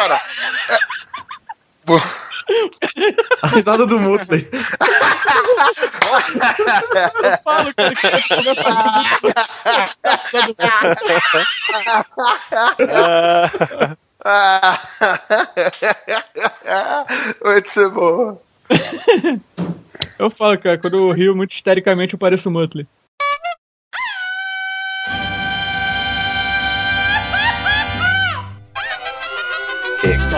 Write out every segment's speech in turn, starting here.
Cara, é... Bom, A risada do Mutley. Eu falo, cara, que eu Ah. Muito ser boa. Eu falo, cara, quando eu rio muito histericamente eu pareço o Muttley.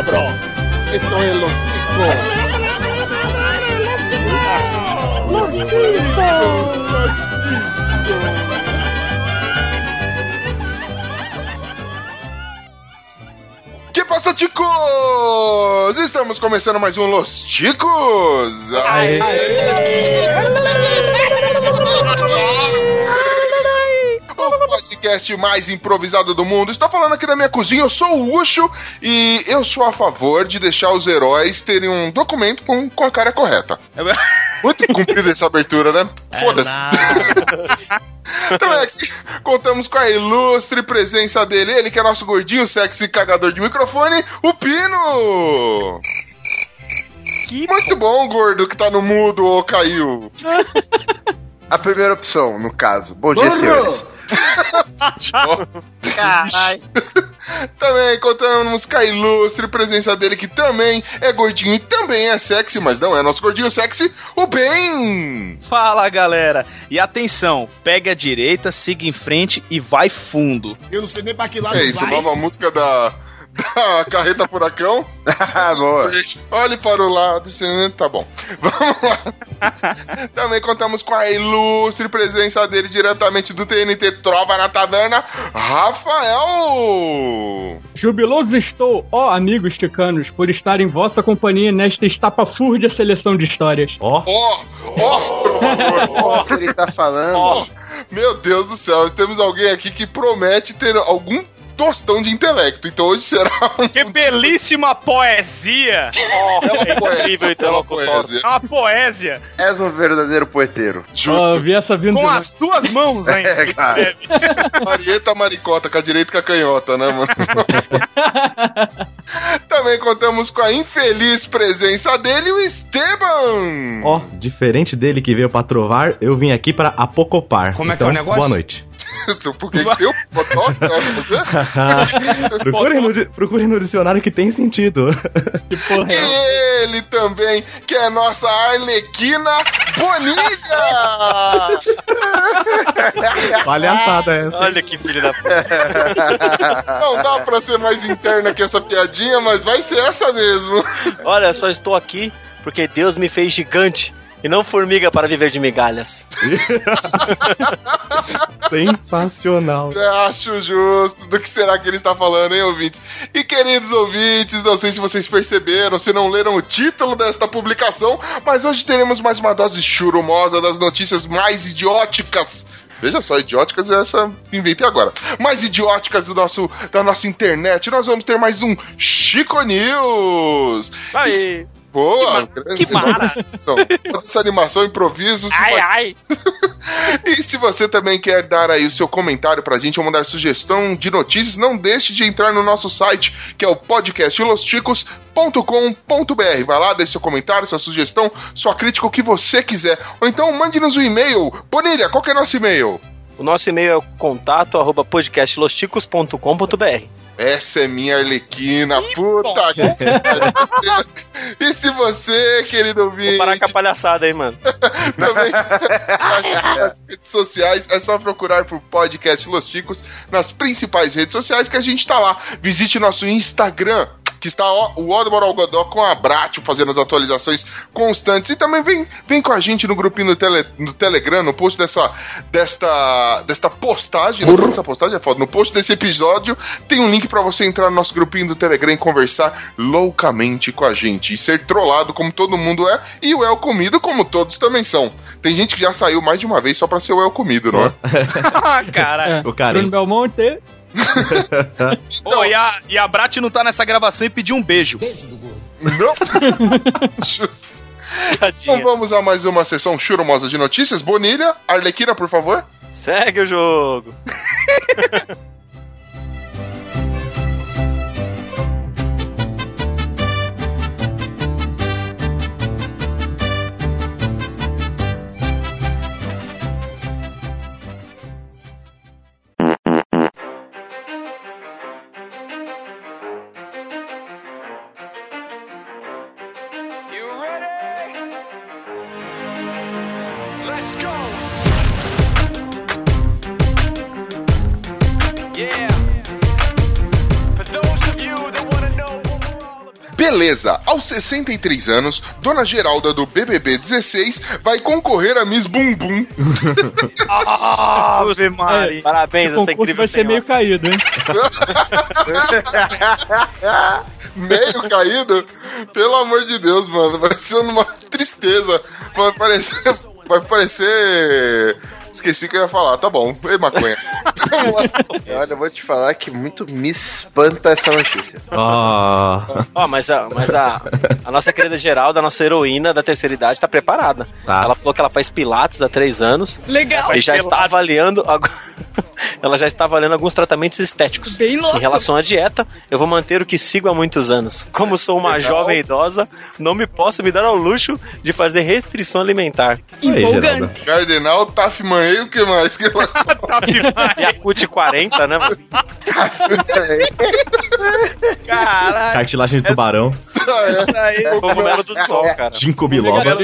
Cabrón. Esto es los chicos. Que passa, ticos? Estamos começando mais um Los Ticos. O podcast mais improvisado do mundo. Estou falando aqui da minha cozinha, eu sou o Ucho e eu sou a favor de deixar os heróis terem um documento com, com a cara correta. Muito comprida essa abertura, né? Foda-se. Então é aqui, contamos com a ilustre presença dele, ele que é nosso gordinho, sexy cagador de microfone, o Pino! Muito bom, gordo, que tá no mudo ou caiu. A primeira opção, no caso. Bom dia, senhores. Caralho. Também contamos com a ilustre presença dele, que também é gordinho e também é sexy, mas não é nosso gordinho sexy, o Ben! Fala galera, e atenção, pegue a direita, siga em frente e vai fundo. Eu não sei nem pra que lado É isso, vai. nova música da, da Carreta Furacão. Boa. Olhe para o lado, você- tá bom. Vamos lá. Também contamos com a ilustre presença dele diretamente do TNT Trova na Taverna, Rafael! Jubiloso estou, ó amigos ticanos, por estar em vossa companhia nesta estapafúrdia seleção de histórias. Ó, Ó, ó. O que ele está falando? Ó, meu Deus do céu, temos alguém aqui que promete ter algum tostão de intelecto. Então hoje será um. Que belíssima poesia! Bela poesia, incrível, bela interlocutor. poesia. É uma poesia! És um verdadeiro poeteiro. Justo. vi essa vindo. Com né? as duas mãos ainda. É, cara. Marieta maricota, com a direita e com a canhota, né, mano? Também contamos com a infeliz presença dele, o Esteban! ó, diferente dele que veio pra trovar, eu vim aqui pra apocopar. Como é que é o Então, negócio? Boa noite. Por que que deu botox, procurem, no, procurem no dicionário que tem sentido. Que porra é? E ele também, que é nossa Arlequina Bonilha! Palhaçada essa. Olha que filho da puta. Não dá pra ser mais interna que essa piadinha, mas vai ser essa mesmo. Olha, só estou aqui porque Deus me fez gigante e não formiga para viver de migalhas. Sensacional. Acho justo. Do que será que ele está falando, hein, ouvintes? E queridos ouvintes, não sei se vocês perceberam, se não leram o título desta publicação, mas hoje teremos mais uma dose churumosa das notícias mais idióticas. Veja só, idióticas é essa que inventei agora. Mais idióticas do nosso, da nossa internet. Nós vamos ter mais um Chico News. Aí. Boa! que. São- Toda essa animação, improviso. Ai, ai. e se você também quer dar aí o seu comentário pra gente ou mandar sugestão de notícias, não deixe de entrar no nosso site, que é o podcastlosticos.com.br. Vai lá, deixe seu comentário, sua sugestão, sua crítica, o que você quiser. Ou então mande-nos um e-mail. Bonilha, qual que é nosso e-mail? O nosso e-mail é o contato arroba podcastlosticos.com.br. Essa é minha Arlequina, puta que. E se você, querido Vou ouvinte, parar com a palhaçada aí, mano. também nas redes sociais, é só procurar por podcast Los Chicos nas principais redes sociais que a gente tá lá. Visite nosso Instagram. Que está o Odmore Algodó com a Bratio fazendo as atualizações constantes. E também vem, vem com a gente no grupinho do, tele, no Telegram, no post dessa, desta, desta postagem. No post dessa postagem é foda. No post desse episódio tem um link para você entrar no nosso grupinho do Telegram e conversar loucamente com a gente. E ser trollado como todo mundo é. E o El Comido como todos também são. Tem gente que já saiu mais de uma vez só pra ser o El Comido, não é? Ah, Caralho. É, O cara- Bruno Belmonte. Ô, e, a, e a Brat não tá nessa gravação e pediu um beijo. Não? Justo. Então Tadinha. vamos a mais uma sessão churumosa de notícias. Bonilha, Arlequina, por favor. Segue o jogo. 63 anos, Dona Geralda do BBB 16 vai concorrer a Miss Bumbum. Ave Maria. Parabéns, essa incrível vai ser senhora. meio caído, hein? Meio caído? Pelo amor de Deus, mano. Vai ser uma tristeza. Vai parecer. Vai parecer. Esqueci que eu ia falar. Tá bom. Ei, maconha. Olha, eu vou te falar que muito me espanta essa notícia. Ah, Ó, mas, a, mas a, a nossa querida Geralda, a nossa heroína da terceira idade, tá preparada. Tá. Ela falou que ela faz pilates há três anos Legal. e já Faz está pilates. avaliando. ag- ela já está avaliando alguns tratamentos estéticos. Bem louco. Em relação à dieta, eu vou manter o que sigo há muitos anos. Como sou uma Legal. jovem idosa, não me posso me dar ao luxo de fazer restrição alimentar. isso aí, Empolgante. Geralda. Cardenal, Manhei, o que mais? Que ela... Yakut 40, né? mano? Caralho. Cartilagem de tubarão, Isso aí. Cogumelo do sol, cara. ginkgo biloba.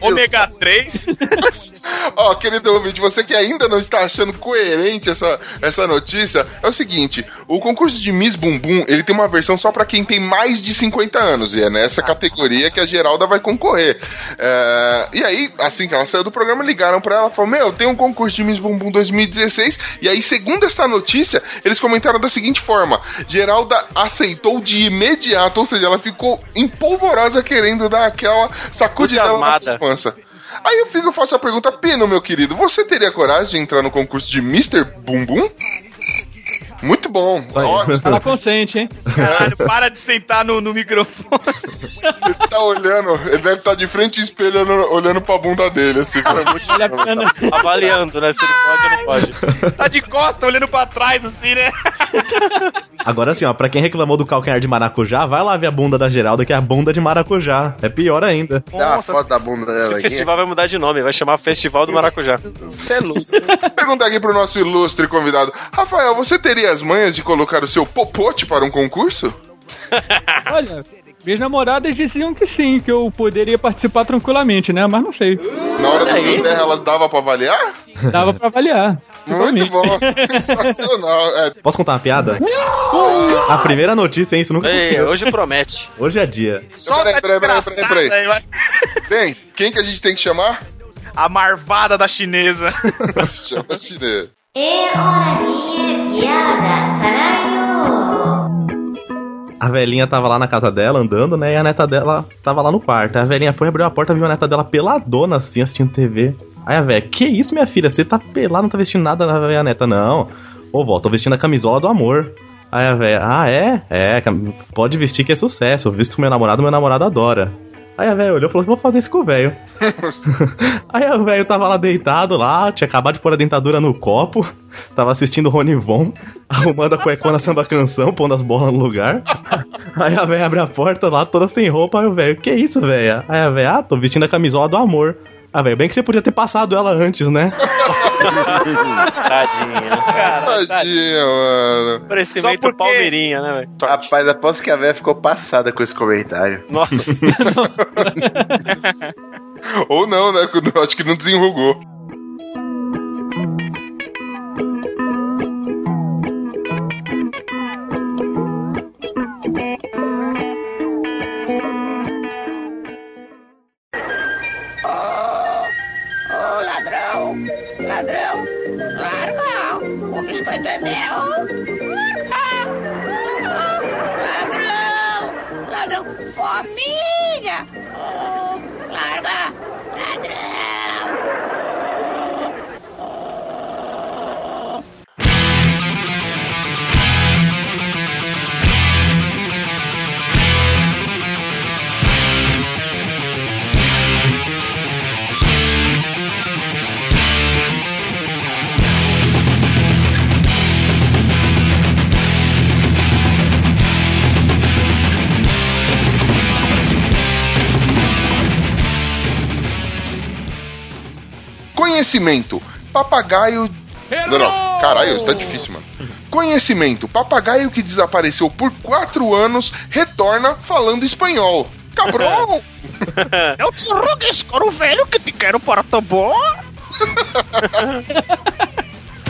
Ômega 3. Ó, querido ouvinte, você que ainda não está achando coerente essa, essa notícia, é o seguinte: o concurso de Miss Bumbum ele tem uma versão só pra quem tem mais de 50 anos, e é nessa categoria que a Geralda vai concorrer. É, e aí, assim que ela saiu do programa, ligaram pra ela e falaram: Meu, tem um concurso de Miss Bumbum 2016. E aí, segundo essa notícia, eles comentaram da seguinte forma: Geralda aceitou de imediato, ou seja, ela ficou empolvorosa querendo dar aquela sacudida na pança. Aí eu fico, faço a pergunta, Pino, meu querido, você teria coragem de entrar no concurso de Mr. Bumbum? Muito bom. Ótimo. Ela consente, hein? Caralho, para de sentar no, no microfone. Ele tá olhando, ele deve estar de frente ao espelho olhando, olhando pra bunda dele, assim. Vale a pena. Avaliando, né? Se ele pode ou não pode. Tá de costa, olhando pra trás, assim, né? Agora assim, ó, pra quem reclamou do calcanhar de maracujá, vai lá ver a bunda da Geralda, que é a bunda de maracujá. É pior ainda. Dá uma foto da bunda dela Esse aqui. festival vai mudar de nome, vai chamar Festival do Maracujá. Você é louco. Perguntar aqui pro nosso ilustre convidado. Rafael, você teria as manhas de colocar o seu popote para um concurso? Olha, minhas namoradas diziam que sim, que eu poderia participar tranquilamente, né? Mas não sei. Na hora do Rio Terra, elas davam pra avaliar? Dava pra avaliar. Muito bom. Sensacional. É. Posso contar uma piada? A primeira notícia, hein? Isso nunca Ei. Hoje promete. Hoje é dia. Só peraí, peraí, peraí, peraí, peraí. Aí, mas... Bem, quem que a gente tem que chamar? A marvada da chinesa. Chama a chinesa. É hora minha piada, caralho. A velhinha tava lá na casa dela, andando, né? E a neta dela tava lá no quarto. A velhinha foi, abriu a porta, viu a neta dela peladona, assim, assistindo TV. Aí a velha, que isso, minha filha? Você tá pelada, não tá vestindo nada na velha neta, não. Ô, vó, tô vestindo a camisola do amor. Aí a velha, ah, é? É, pode vestir que é sucesso. Eu visto com meu namorado, meu namorado adora. Aí a velha olhou e falou: vou fazer isso com o velho. Aí o velho tava lá deitado lá, tinha acabado de pôr a dentadura no copo, tava assistindo Rony Von, arrumando a cuecona samba canção, pondo as bolas no lugar. Aí a velha abre a porta lá, toda sem roupa, aí o velho, que isso, velha? Aí a velha, ah, tô vestindo a camisola do amor. Ah, velho, bem que você podia ter passado ela antes, né? Tadinha. Cara, Tadinha, mano. Só Parecimento porque- Palmeirinha, né, velho? Rapaz, aposto que a véia ficou passada com esse comentário. Nossa. Ou não, né? Eu Acho que não desenrugou. O biscoito é meu! Conhecimento. Papagaio. Não, não. Caralho, isso tá difícil, mano. Conhecimento. Papagaio que desapareceu por quatro anos retorna falando espanhol. Cabrão! Eu te rogo, escuro velho, que te quero para bom.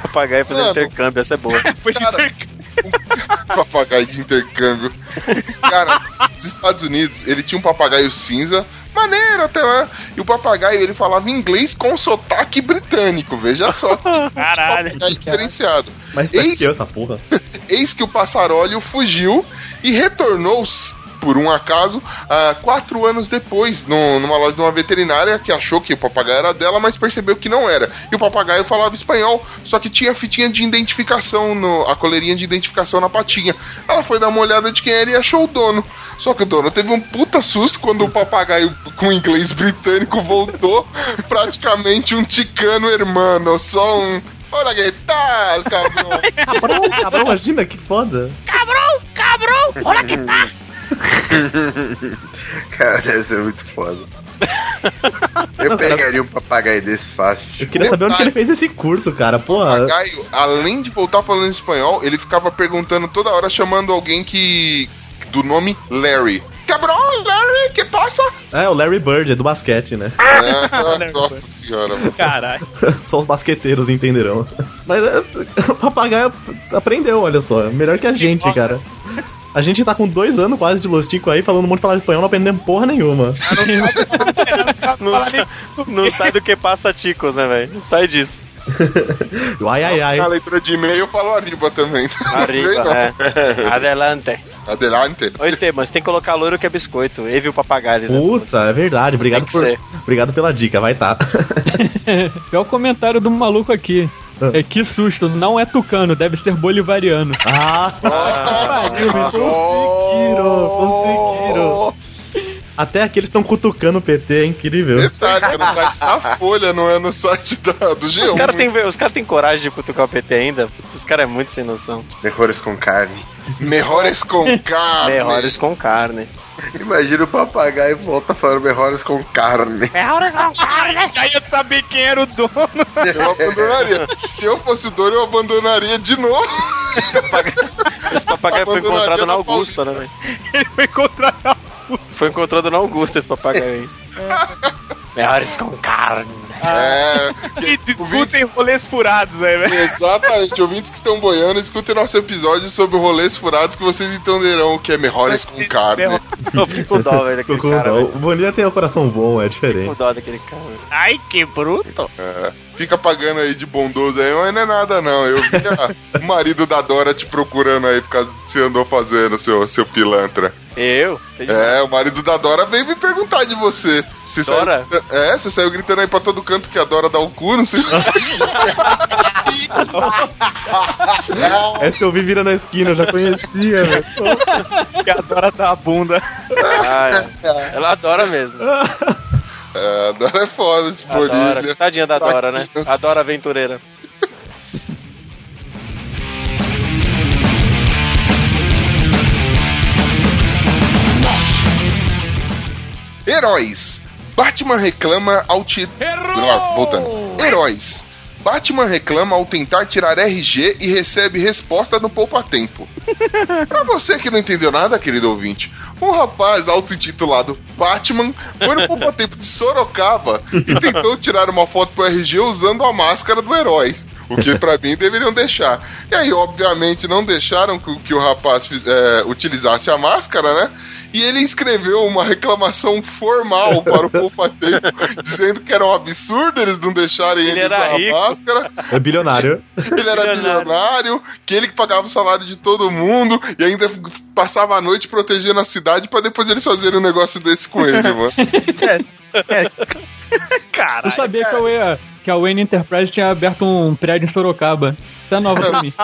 Papagaio fazendo intercâmbio, essa é boa. Foi intercâmbio. papagaio de intercâmbio. Cara, nos Estados Unidos, ele tinha um papagaio cinza, maneiro até lá. E o papagaio, ele falava inglês com sotaque britânico, veja só. Caralho. Papagaio diferenciado. Mas pra Eis- que essa porra? Eis que o passaróleo fugiu e retornou, por um acaso, ah, quatro anos depois, no- numa loja de uma veterinária que achou que o papagaio era dela, mas percebeu que não era. E o papagaio falava espanhol, só que tinha a fitinha de identificação, no, a coleirinha de identificação na patinha. Ela foi dar uma olhada de quem era e achou o dono. Só que o dono teve um puta susto quando o papagaio com inglês britânico voltou, praticamente um ticano hermano, só um. Olha que tal, cabrão. Cabrão, cabrão, imagina que foda. Cara, deve ser muito foda. Eu pegaria um papagaio desse fácil. Eu queria saber onde que ele fez esse curso, cara. Porra. papagaio, além de voltar falando espanhol, ele ficava perguntando toda hora, chamando alguém que. do nome Larry. Cabrão, Larry, que passa? É, o Larry Bird, é do basquete, né? É, nossa senhora, mano. Caralho. Só os basqueteiros entenderão. Mas é, o papagaio aprendeu, olha só. Melhor que a gente, cara. A gente tá com dois anos quase de Lostico aí, falando um monte de palavra espanhol, não aprendendo porra nenhuma. Não, sai, não sai do que passa ticos, né, velho? Não sai disso. Ai, ai, ai. Na leitura de e-mail eu falo arriba também. Arriba, é. Adelante. Adelante. Ô, Esteban, você tem que colocar loiro que é biscoito. E o papagaio. né? Putz, é verdade. Obrigado, por, ser. obrigado pela dica, vai tá. Pior comentário do maluco aqui. É que susto, não é tucano, deve ser bolivariano. Ah, conseguiram, conseguiram. Até aqueles estão cutucando o PT, é incrível. Detalhe, é no site da Folha, não é no site da, do G1. Os caras têm os cara têm coragem de cutucar o PT ainda? Os caras é muito sem noção. Melhores com carne. Melhores com carne. Melhores com carne. Imagina o papagaio volta falando melhores com carne. Já ia saber quem era o dono. Eu abandonaria. Se eu fosse o dono, eu abandonaria de novo. Esse papagaio foi Abandonaria encontrado na na Augusta, né, velho? Ele foi encontrar Foi encontrado na Augusta esse papagaio aí. Melhores com carne. É. e discutem rolês furados aí, velho. Exatamente, ouvintes que estão boiando, escutem nosso episódio sobre rolês furados que vocês entenderão o que é melhores com carne. Eu fico com dó, velho, daquele Com cara. dó. velho. O Bonilha tem o coração bom, é Fico diferente. com dó daquele cara. velho. Ai, que bruto. É, fica pagando aí de bondoso aí, mas não é nada não. Eu vi a- o marido da Dora te procurando aí por causa do que você andou fazendo, seu, seu pilantra. Eu? Sei É, o marido da Dora veio me perguntar de você. você Dora? Saiu, é, você saiu gritando aí pra todo canto que a Dora dá o cu, não sei Essa eu vi vira na esquina, eu já conhecia, velho. Que adora dar a bunda. Ah, é. Ela adora mesmo. É, a Dora é foda, esse Adora. Tadinha da Dora, né? Adora aventureira. Heróis. Batman reclama ao tirar. Voltando. Heróis. Batman reclama ao tentar tirar RG e recebe resposta no poupa-tempo. pra você que não entendeu nada, querido ouvinte, um rapaz auto-intitulado Batman foi no poupa-tempo de Sorocaba e tentou tirar uma foto pro RG usando a máscara do herói. O que pra mim deveriam deixar. E aí, obviamente, não deixaram que, o rapaz é, utilizasse a máscara, né? E ele escreveu uma reclamação formal para o Poupa Tempo, dizendo que era um absurdo eles não deixarem ele, usar a máscara. É bilionário. Ele era Bilionário. bilionário, que ele que pagava o salário de todo mundo e ainda passava a noite protegendo a cidade pra depois eles fazerem um negócio desse com ele, mano. Eu Caralho. sabia que a, Wayne, que a Wayne Enterprise tinha aberto um prédio em Sorocaba. É nova pra mim.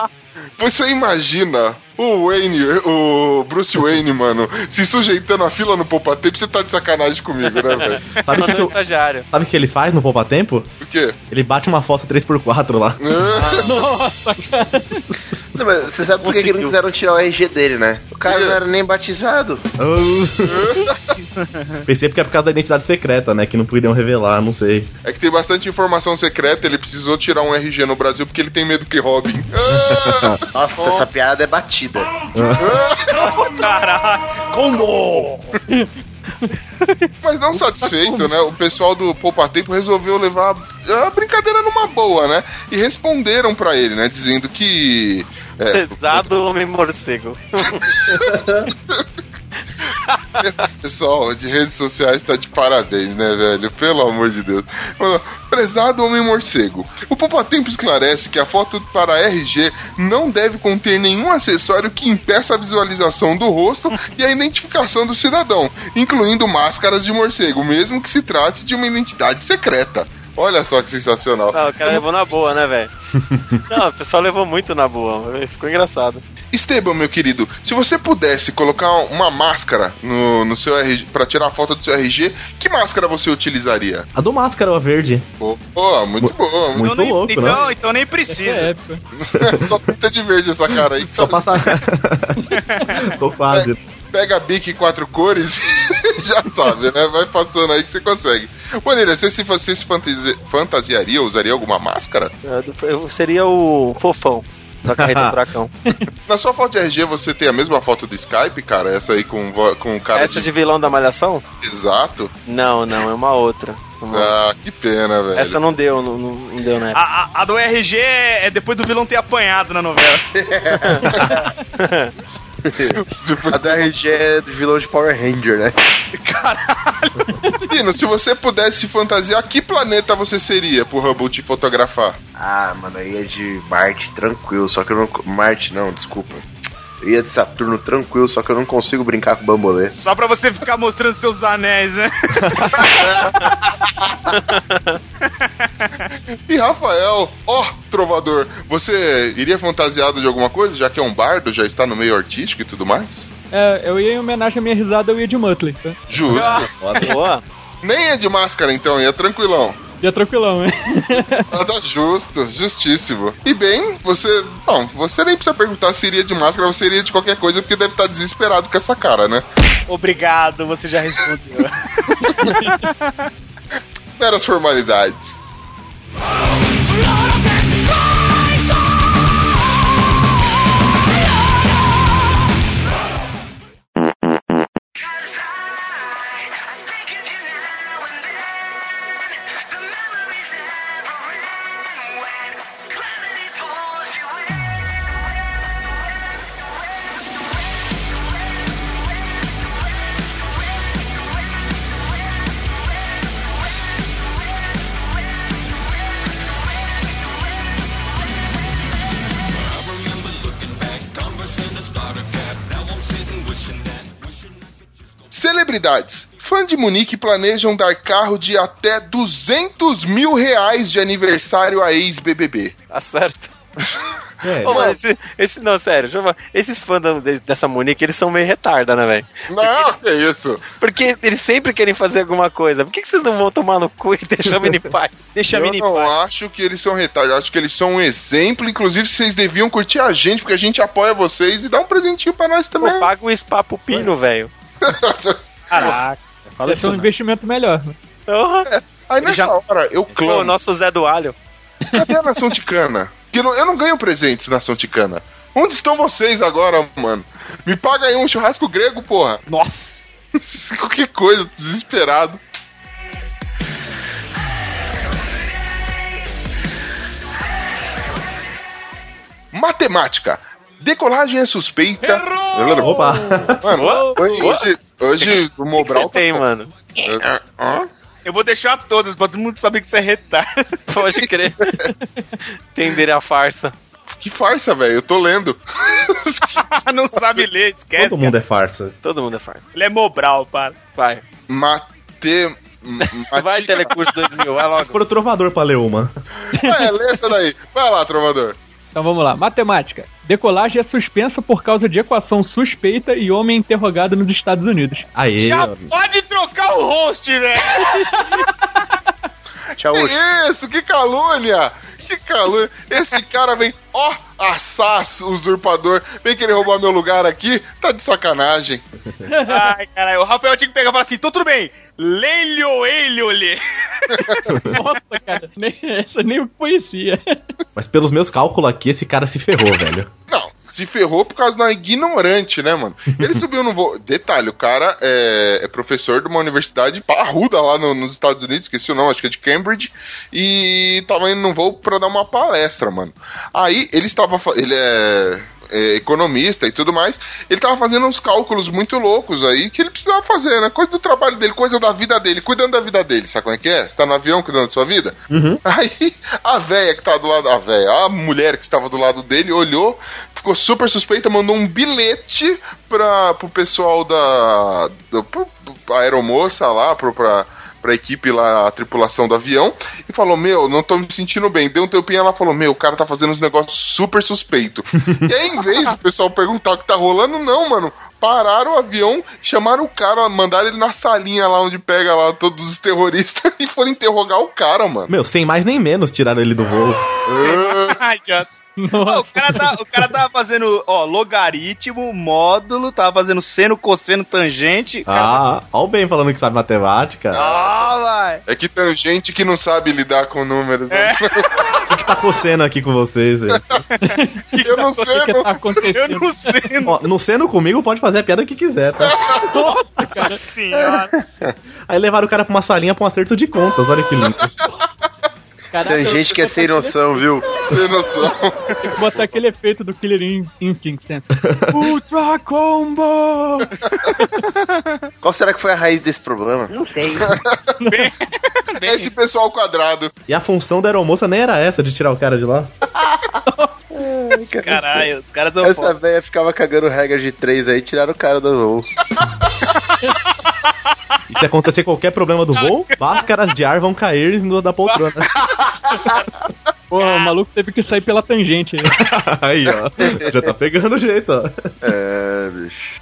Você imagina o Wayne, o Bruce Wayne, mano, se sujeitando a fila no Poupa Tempo, você tá de sacanagem comigo, né, velho? Sabe o que, que eu- sabe o que ele faz no Poupa Tempo? O quê? Ele bate uma foto 3x4 lá. Não, mas você sabe por que, que não quiseram tirar o RG dele, né? O cara não era nem batizado. Pensei porque é por causa da identidade secreta, né? Que não poderiam revelar, não sei. É que tem bastante informação secreta, ele precisou tirar um RG no Brasil porque ele tem medo que roubem. Ah! Nossa, essa piada é batida. Caralho. Como? Mas não satisfeito, né? O pessoal do Poupa Tempo resolveu levar a brincadeira numa boa, né? E responderam pra ele, né? Dizendo que É, Pesado homem morcego. Pessoal de redes sociais tá de parabéns, né, velho? Pelo amor de Deus. Prezado homem morcego, o Poupatempo esclarece que a foto para RG não deve conter nenhum acessório que impeça a visualização do rosto e a identificação do cidadão, incluindo máscaras de morcego, mesmo que se trate de uma identidade secreta. Olha só que sensacional. Não, o cara levou na boa, né, velho? Não, o pessoal levou muito na boa. Ficou engraçado. Esteban, meu querido, se você pudesse colocar uma máscara no, no seu RG para tirar a foto do seu RG, que máscara você utilizaria? A do máscara, a verde. Pô, pô, muito boa. Muito Muito então, nem, louco, então, né? então nem É precisa. épico. Só pinta de verde essa cara aí. Só passar. Tô quase. Pega a bique quatro cores e já sabe, né? Vai passando aí que você consegue. Bonilha, você se você se fantasi- fantasiaria, usaria alguma máscara? Eu seria o fofão da carreta do furacão. Na sua foto de RG você tem a mesma foto do Skype, cara? Essa aí com, com o cara Essa de vilão da malhação? Exato. Não, não, é uma outra. Uma- Ah, que pena, velho. Essa não deu, não, não não deu né? A, a- a do RG é é depois do vilão ter apanhado na novela. A da RG é do vilão de Power Ranger, né? Pino, se você pudesse se fantasiar, que planeta você seria pro Hubble te fotografar? Ah, mano, aí é de Marte tranquilo, só que eu não. Marte não, desculpa. Ia de Saturno tranquilo, só que eu não consigo brincar com bambolê. Só pra você ficar mostrando seus anéis, né? E Rafael, ó, trovador, você iria fantasiado de alguma coisa, já que é um bardo, já está no meio artístico e tudo mais? É, eu ia em homenagem à minha risada, eu ia de Muttley. Tá? Justo. Boa. Nem é de máscara então, ia tranquilão. Ia tranquilão, né? Nada justo, justíssimo. E bem, você. Bom, você nem precisa perguntar se iria de máscara ou se iria de qualquer coisa, porque deve estar desesperado com essa cara, né? Obrigado, você já respondeu. Meras formalidades. Celebridades. Fã de Munique planejam dar carro de até 200 mil reais de aniversário a ex-BBB. Tá certo. É, Ô, mano, esse, esse- não, sério, deixa eu falar. esses fãs dessa Monique, eles são meio retarda, né, velho? Não, que isso. Porque eles sempre querem fazer alguma coisa. Por que, que vocês não vão tomar no cu e deixar a em paz? Deixa a Eu mini não paz. acho que eles são retardados, acho que eles são um exemplo. Inclusive, vocês deviam curtir a gente, porque a gente apoia vocês e dá um presentinho pra nós também. Pô, paga um spa pro pino, velho. Caraca. Fala Ia ser um não. investimento melhor. né? Porra. Aí nessa já- hora eu Pô, o clamo. nosso Zé do Alho. Cadê a nação ticana? Que eu não, eu não ganho presentes, nação ticana. Onde estão vocês agora, mano? Me paga aí um churrasco grego, porra. Nossa. Qualquer coisa, desesperado. Matemática. Decolagem é suspeita. Opa! Mano, hoje, hoje, hoje o O que Mobral. você tem, mano? Hã? Eu vou deixar todas pra todo mundo saber que você é retardo. Pode crer. Entender a farsa. Que farsa, velho. Eu tô lendo. não sabe ler, esquece. Todo mundo é farsa. Todo mundo é farsa. Ele é Mobral, para. Vai. Mate. Vai. Telecurso 2000, vai logo. Por o trovador pra ler uma. É, lê essa daí. Vai lá, trovador. Então vamos lá. Matemática. Decolagem é suspensa por causa de equação suspeita e homem interrogado nos Estados Unidos. Aê! Já pode trocar o host, velho. Tchau, Que isso? Que calúnia! Que calúnia! Esse cara vem, ó, assaz, usurpador, vem querer roubar meu lugar aqui, tá de sacanagem. Ai, caralho. O Rafael tinha que pegar e falar assim: então tudo bem. Leilho, elho, lhe. Nossa, cara, nem, essa nem conhecia. Mas pelos meus cálculos aqui, esse cara se ferrou, velho. Não, se ferrou por causa da ignorante, né, mano? Ele subiu no voo. Detalhe, o cara é, é professor de uma universidade parruda lá no- nos Estados Unidos, esqueci o nome, acho que é de Cambridge, e tava indo no voo pra dar uma palestra, mano. Aí ele estava. Ele é. é, economista e tudo mais, ele tava fazendo uns cálculos muito loucos aí que ele precisava fazer, né? Coisa do trabalho dele, coisa da vida dele, cuidando da vida dele, sabe como é que é? Você tá no avião cuidando da sua vida? Aí a véia que tá do lado, a véia, a mulher que estava do lado dele olhou, ficou super suspeita, mandou um bilhete pra, pro pessoal da, da pro, pro- a aeromoça lá, pro, pra, pra equipe lá, a tripulação do avião, e falou, meu, não tô me sentindo bem. Deu um tempinho, ela falou, meu, o cara tá fazendo uns negócios super suspeito. e aí, em vez do pessoal perguntar o que tá rolando, não, mano. Pararam o avião, chamaram o cara, mandaram ele na salinha lá onde pega lá todos os terroristas e foram interrogar o cara, mano. Meu, sem mais nem menos tiraram ele do voo. Ai, já- Ó, o, cara tá, o cara tava fazendo, ó, logaritmo, módulo, tava fazendo seno, cosseno, tangente. o cara- Ah, ó o Ben falando que sabe matemática. Ah, vai. É que tem gente que não sabe lidar com números. né? O que, que tá coçando aqui com vocês, velho? Eu não sei, que, que não. tá acontecendo? Eu não sei, Ó, no seno comigo pode fazer a piada que quiser, tá? Nossa, cara. senhora. Aí levaram o cara pra uma salinha pra um acerto de contas, olha que lindo. Caraca, Tem gente que é sem noção, viu? Sem noção. Tem que botar aquele efeito do Killer In- Instinct. Ultra Combo! Qual será que foi a raiz desse problema? Não sei. É esse pessoal quadrado. E a função da aeromoça nem era essa, de tirar o cara de lá. Caralho, os caras são Essa velha ficava cagando regra de três aí, tiraram o cara do voo. E se acontecer qualquer problema do voo, máscaras de ar vão cair no da poltrona. Porra, o maluco teve que sair pela tangente aí. Aí, ó. Já tá pegando o jeito, ó. É, bicho.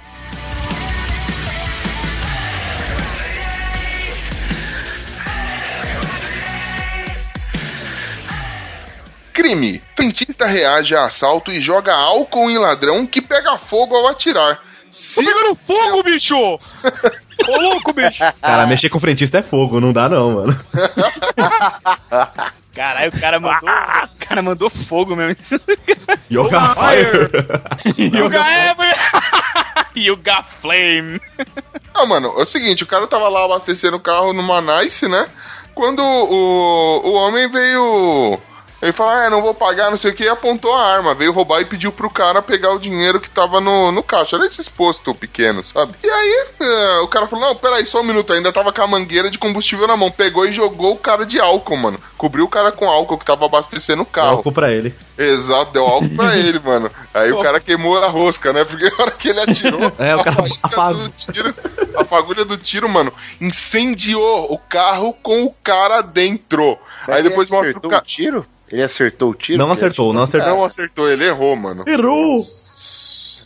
Crime. Frentista reage a assalto e joga álcool em ladrão que pega fogo ao atirar. Se Tô pegando fogo, bicho! Ô, louco, bicho! Cara, mexer com frentista é fogo, não dá não, mano. Caralho, o cara mandou. O cara mandou fogo mesmo. Yoga Fire. You got every... You got flame. Não, mano, é o seguinte, o cara tava lá abastecendo o carro numa Nice, né? Quando o, o homem veio. Ele falou, ah, não vou pagar, não sei o que, e apontou a arma, veio roubar e pediu pro cara pegar o dinheiro que tava no, no caixa. Era esses postos pequenos, sabe? E aí, é, o cara falou, não, peraí, só um minuto, ainda tava com a mangueira de combustível na mão. Pegou e jogou o cara de álcool, mano. Cobriu o cara com álcool que tava abastecendo o carro. Álcool pra ele. Exato, deu álcool pra ele, mano. Aí o cara queimou a rosca, né? Porque a hora que ele atirou, É, o a cara faísca apagou. do tiro, a fagulha do tiro, mano, incendiou o carro com o cara dentro. Aí depois ele mostra o cara. o tiro? Ele acertou o tiro? Não acertou, não acertou. Não acertou, ele errou, mano. Errou!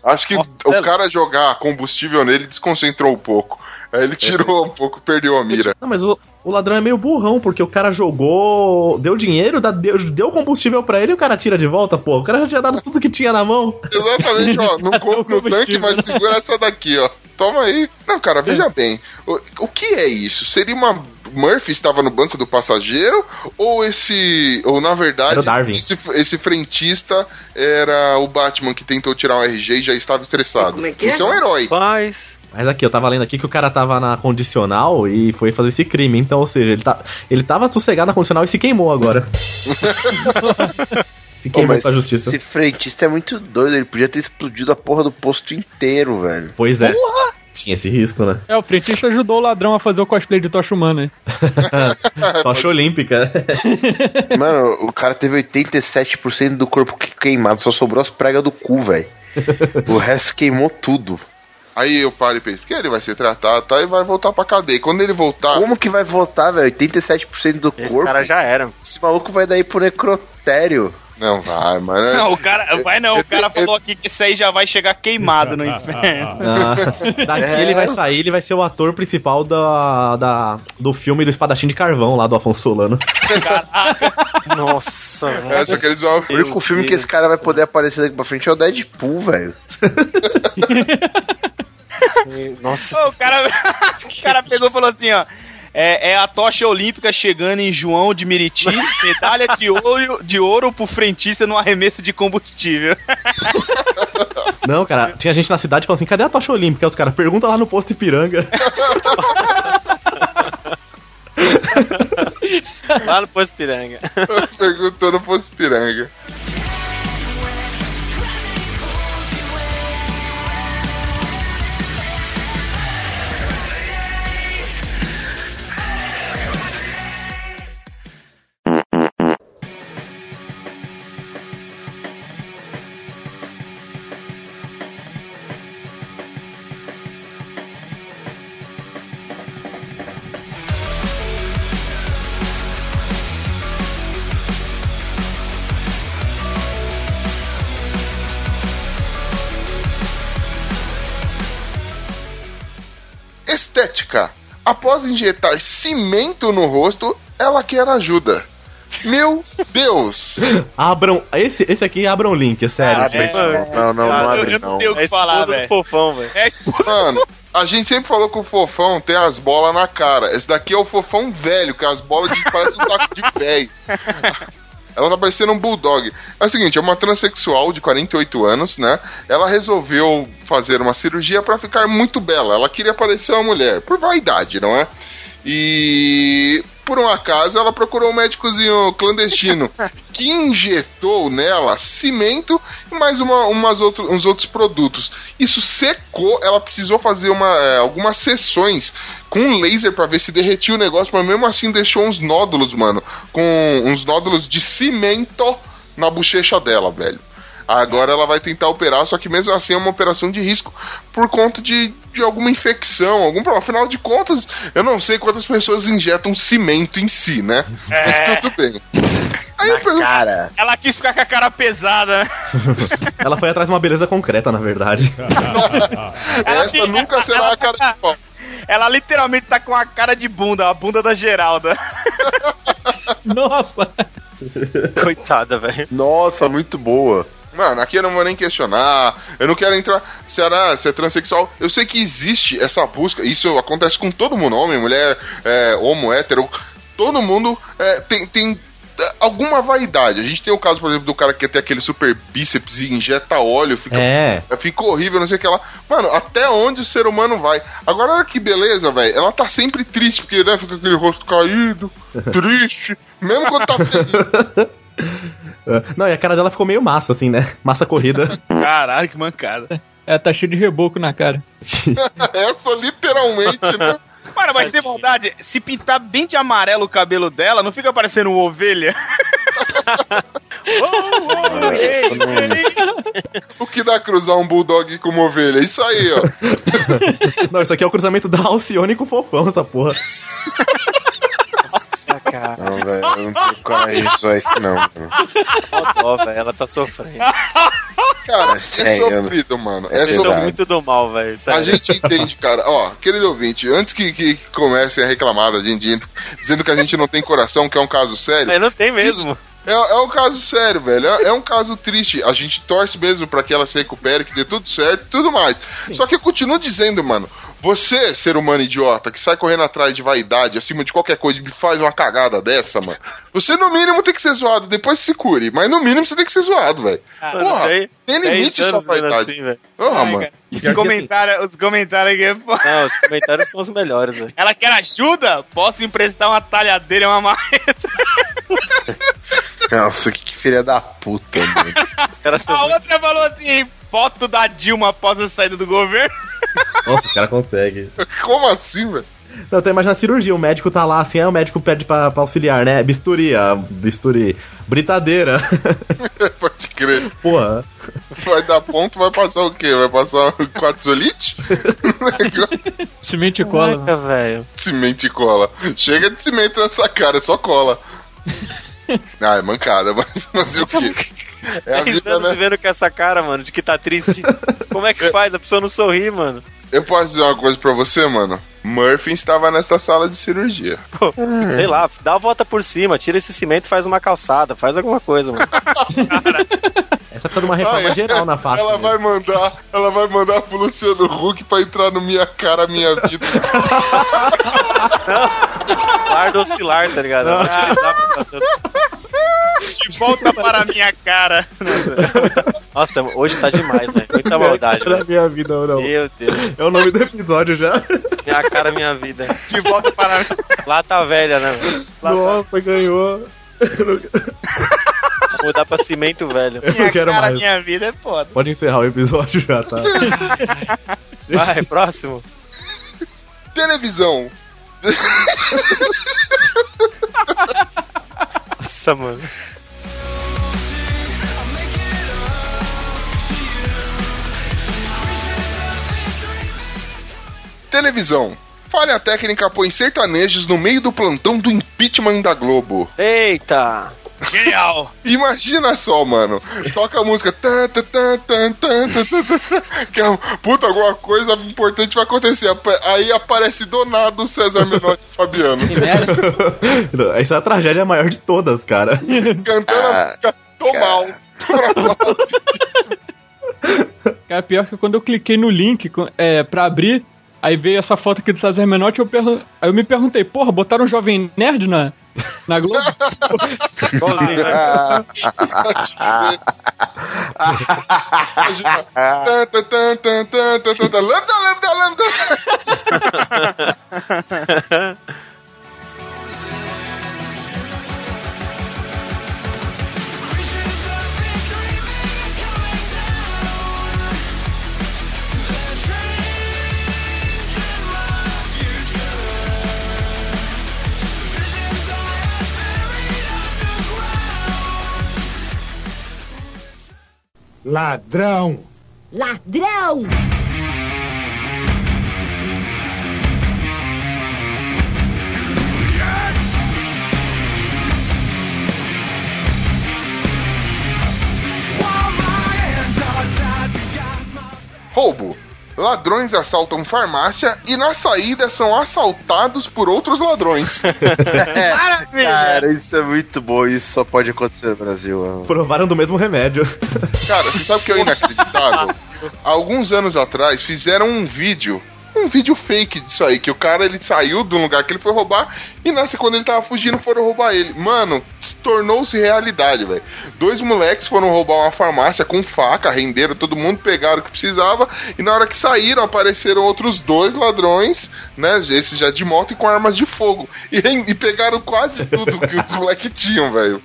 Acho que Nossa, o sério? cara jogar combustível nele desconcentrou um pouco. Aí ele tirou um pouco, perdeu a mira. Não, mas o, o ladrão é meio burrão, porque o cara jogou. Deu dinheiro, dá- deu, deu combustível pra ele e o cara tira de volta, pô. O cara já tinha dado tudo que tinha na mão. Exatamente, ó. Não compra no tanque, mas segura essa daqui, ó. Toma aí. Não, cara, veja bem. O, o que é isso? Seria uma. Murphy estava no banco do passageiro? Ou esse. Ou na verdade. Era o Darwin. Esse, esse frentista era o Batman que tentou tirar um RG e já estava estressado. Como é que é? Isso é um herói. Paz. Mas aqui, eu tava lendo aqui que o cara tava na condicional e foi fazer esse crime. Então, ou seja, ele, tá, ele tava sossegado na condicional e se queimou agora. se queimou com a justiça. esse frentista é muito doido, ele podia ter explodido a porra do posto inteiro, velho. Pois é. Tinha esse risco, né? É, o frentista ajudou o ladrão a fazer o cosplay de Tocha Humana. aí. Tocha olímpica. Mano, o cara teve 87% do corpo que- queimado, só sobrou as pregas do cu, velho. O resto queimou tudo. Aí eu paro e penso, porque ele vai ser tratado tá, e vai voltar pra cadeia. Quando ele voltar. Como que vai voltar, velho? 87% do Esse corpo. cara já era. Esse maluco vai daí pro necrotério. Não vai, mano. Não, o cara. Vai não, o cara falou aqui que isso aí já vai chegar queimado no inferno. Ah, daqui ele vai sair, ele vai ser o ator principal da, da, do filme do Espadachim de Carvão, lá do Afonso Solano. Caraca. Nossa, velho. Essa que eles vão. O único filme que esse cara vai poder aparecer daqui pra frente é o Deadpool, velho. Nossa. O cara, o cara pegou e falou assim, ó. É, é a tocha olímpica chegando em João de Meriti, medalha de ouro, de ouro pro frentista no arremesso de combustível. Não, cara, tinha gente na cidade falando assim: cadê a tocha olímpica? Aí Os caras perguntam lá no posto Ipiranga. Lá no Poço Piranga. Perguntou no Poço Piranga. Após injetar cimento no rosto, ela quer ajuda. Meu Deus! Abram. Esse, esse aqui abram o link, é sério. Abre, gente. não, não, não, não eu, abre eu não não. tenho o É que a falar, velho. fofão, velho. É a esposa. Mano, a gente sempre falou que o fofão tem as bolas na cara. Esse daqui é o fofão velho, que as bolas de, parece um saco de velho. Ela tá parecendo um bulldog. É o seguinte, é uma transexual de 48 anos, né? Ela resolveu fazer uma cirurgia pra ficar muito bela. Ela queria parecer uma mulher, por vaidade, não é? E por um acaso ela procurou um médicozinho clandestino que injetou nela cimento e mais uma, umas outro, uns outros produtos. Isso secou, ela precisou fazer uma, é, algumas sessões com um laser pra ver se derretia o negócio, mas mesmo assim deixou uns nódulos, mano, com uns nódulos de cimento na bochecha dela, velho. Agora ela vai tentar operar, só que mesmo assim é uma operação de risco por conta de, de alguma infecção, algum problema. Afinal de contas, eu não sei quantas pessoas injetam cimento em si, né? Mas tudo bem. Aí eu pergunto, Cara, Ela quis ficar com a cara pesada? Ela foi atrás de uma beleza concreta, na verdade. Ela essa tem- nunca será a cara de pau. Ela literalmente tá com a cara de bunda, a bunda da Geralda. Nossa! Coitada, velho. nossa, muito boa. Mano, aqui eu não vou nem questionar. Eu não quero entrar. Se era, se é transexual. Eu sei que existe essa busca. Isso acontece com todo mundo: homem, mulher, é, homo, hétero. Todo mundo é, tem, tem é, alguma vaidade. A gente tem o caso, por exemplo, do cara que quer ter aquele super bíceps e injeta óleo, fica, É. fica horrível, não sei o que lá. Mano, até onde o ser humano vai? Agora, olha que beleza, velho. Ela tá sempre triste, porque né, fica aquele rosto caído, triste. Mesmo quando tá feliz. Não, e a cara dela ficou meio massa, assim, né? Massa corrida. Caralho, que mancada. É, tá cheio de reboco na cara. Essa literalmente, né? Mano, mas sem maldade, se pintar bem de amarelo o cabelo dela, não fica parecendo uma ovelha? Oh, oh, ei, ei. O que dá cruzar um bulldog com uma ovelha? Isso aí, ó. Não, isso aqui é o cruzamento da Alcione com o fofão, essa porra. Cara. Não, velho, eu não tenho coragem de zoar isso, não. Ó, velho. Ela tá sofrendo. Cara, é sofrido, mano. É É Eu sou sofrido. muito do mal, velho. A gente entende, cara. Ó, querido ouvinte, antes que, que comecem a reclamar da gente, dizendo que a gente não tem coração, que é um caso sério, Mas não tem mesmo. é, é um caso sério, velho. É, é um caso triste. A gente torce mesmo pra que ela se recupere, que dê tudo certo e tudo mais. Só que eu continuo dizendo, mano. Você, ser humano idiota, que sai correndo atrás de vaidade, acima de qualquer coisa, e faz uma cagada dessa, mano. Você, no mínimo, tem que ser zoado. Depois se cure. Mas, no mínimo, você tem que ser zoado, velho. Mano, Porra, tem dez limite vendo vaidade. assim, velho. Porra, Ai, mano. Os comentários, os comentários aqui é foda. Não, os comentários são os melhores, velho. Ela quer ajuda? Posso emprestar uma talhadeira e uma marreta? Nossa, que filha da puta, mano. A outra falou assim: foto da Dilma após a saída do governo. Nossa, os caras conseguem. Como assim, velho? Não, então imagina a cirurgia, o médico tá lá assim, aí o médico pede pra, pra auxiliar, né? Bisturi, a bisturi. Britadeira. Pode crer. Porra. Vai dar ponto, vai passar o quê? Vai passar quatzolite? Cimento e cola. Caraca, velho. cimento e cola. Chega de cimento nessa cara, é só cola. Ah, é mancada, mas, mas o quê? É a 10 vida, anos né? vivendo com essa cara, mano, de que tá triste. Como é que faz? A pessoa não sorri, mano. Eu posso dizer uma coisa pra você, mano? Murphy estava nesta sala de cirurgia. Pô, Sei lá, dá a volta por cima, tira esse cimento e faz uma calçada, faz alguma coisa, mano. Você precisa de uma reforma Ah, é. geral na face. Ela mesmo. vai mandar, ela vai mandar pro Luciano Huck pra entrar no Minha Cara Minha Vida. Guarda oscilar, tá ligado? Não fazer- De volta para a minha cara. Nossa, hoje tá demais, velho. Muita maldade, velho. minha vida não. Meu Deus. É o nome do episódio já. Minha cara, minha vida. De volta para a Lá tá velha, né? velho? Nossa, ganhou. Vou mudar pra cimento velho. Eu minha não quero cara, mais. minha vida é foda. Pode encerrar o episódio já, tá? Vai, próximo. Televisão. Nossa, mano. Televisão. Falha técnica põe sertanejos no meio do plantão do impeachment da Globo. Eita! Genial! Imagina só, mano. Toca a música. Tan, tan, tan, tan, tan, tan, que é, puta, alguma coisa importante vai acontecer. Aí aparece do nada o César Menotti e Fabiano. Que merda. Essa é a tragédia maior de todas, cara. Cantando ah, a música Tô cara. mal. Tô mal. Cara, pior que quando eu cliquei no link é, pra abrir, aí veio essa foto aqui do César Menotti, eu pergun- aí eu me perguntei, porra, botaram um Jovem Nerd na, na Globo? Igualzinho, né? Lambda, lambda, lambda. Ladrão! Ladrão! Roubo. Ladrões assaltam farmácia e na saída são assaltados por outros ladrões. Maravilha. Cara, isso é muito bom. Isso só pode acontecer no Brasil. mano. Provaram do mesmo remédio. Cara, você sabe o que é inacreditável? Alguns anos atrás fizeram um vídeo, um vídeo fake disso aí, que o cara ele saiu de um lugar que ele foi roubar e nessa quando ele tava fugindo foram roubar ele. Mano, tornou-se realidade, velho. Dois moleques foram roubar uma farmácia com faca, renderam todo mundo, pegaram o que precisava e na hora que saíram apareceram outros dois ladrões, né, esses já de moto e com armas de fogo e, e pegaram quase tudo que os moleques tinham, velho.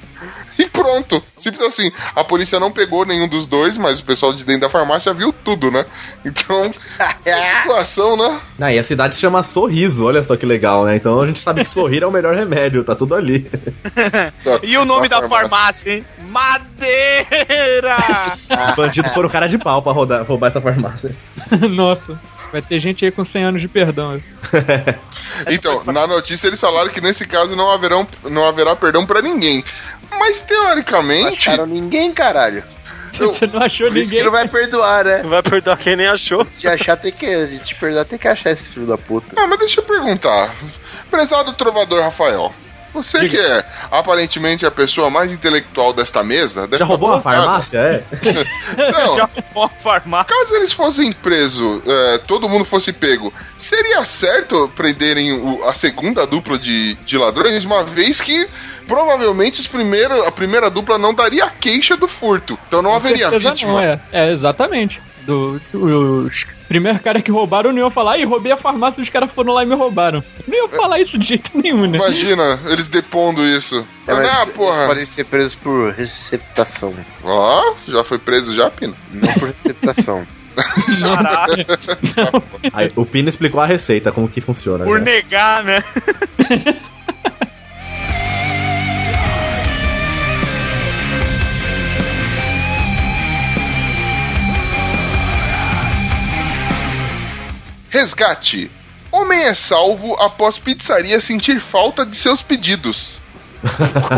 E pronto. Simples assim. A polícia não pegou nenhum dos dois, mas o pessoal de dentro da farmácia viu tudo, né? Então, que situação, né? Ah, e a cidade se chama Sorriso, olha só que legal, né? Então a gente sabe que sorrir é o melhor remédio, tá tudo ali. E o nome da farmácia, hein? Madeira! Os bandidos foram cara de pau pra rodar- roubar essa farmácia. Nossa, vai ter gente aí com 100 anos de perdão. Então, na notícia eles falaram que nesse caso não, haverão, não haverá perdão pra ninguém. Mas teoricamente. Acharam ninguém, caralho. Você não achou Por isso ninguém? que não vai perdoar, né? Não vai perdoar quem nem achou. Se achar, tem que. A gente perdoar, tem que achar esse filho da puta. Ah, mas deixa eu perguntar. Prezado trovador Rafael. Você que é aparentemente a pessoa mais intelectual desta mesa. Desta Já roubou uma bancada, farmácia, é? Não, Já roubou a farmácia. Caso eles fossem presos, é, todo mundo fosse pego, seria certo prenderem o- a segunda dupla de, de ladrões, uma vez que provavelmente os primeiro, a primeira dupla não daria a queixa do furto. Então não haveria vítima. Não, é. é, exatamente. Do, os primeiros caras que roubaram não iam falar, ih, roubei a farmácia, os caras foram lá e me roubaram. Não iam falar isso de jeito nenhum, né? Imagina, eles depondo isso. É, mas ah, eles porra. podem ser presos por receptação. Ó, já foi preso já, Pino? Não por receptação. Caralho. Aí, o Pino explicou a receita, como que funciona. Por já. negar, né? Resgate. Homem é salvo após pizzaria sentir falta de seus pedidos.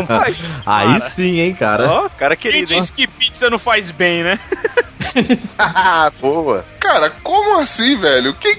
Aí, Aí cara. sim, hein, cara. Ó, cara Quem querido, hein? disse que pizza não faz bem, né? ah, boa. Cara, como assim, velho? Que.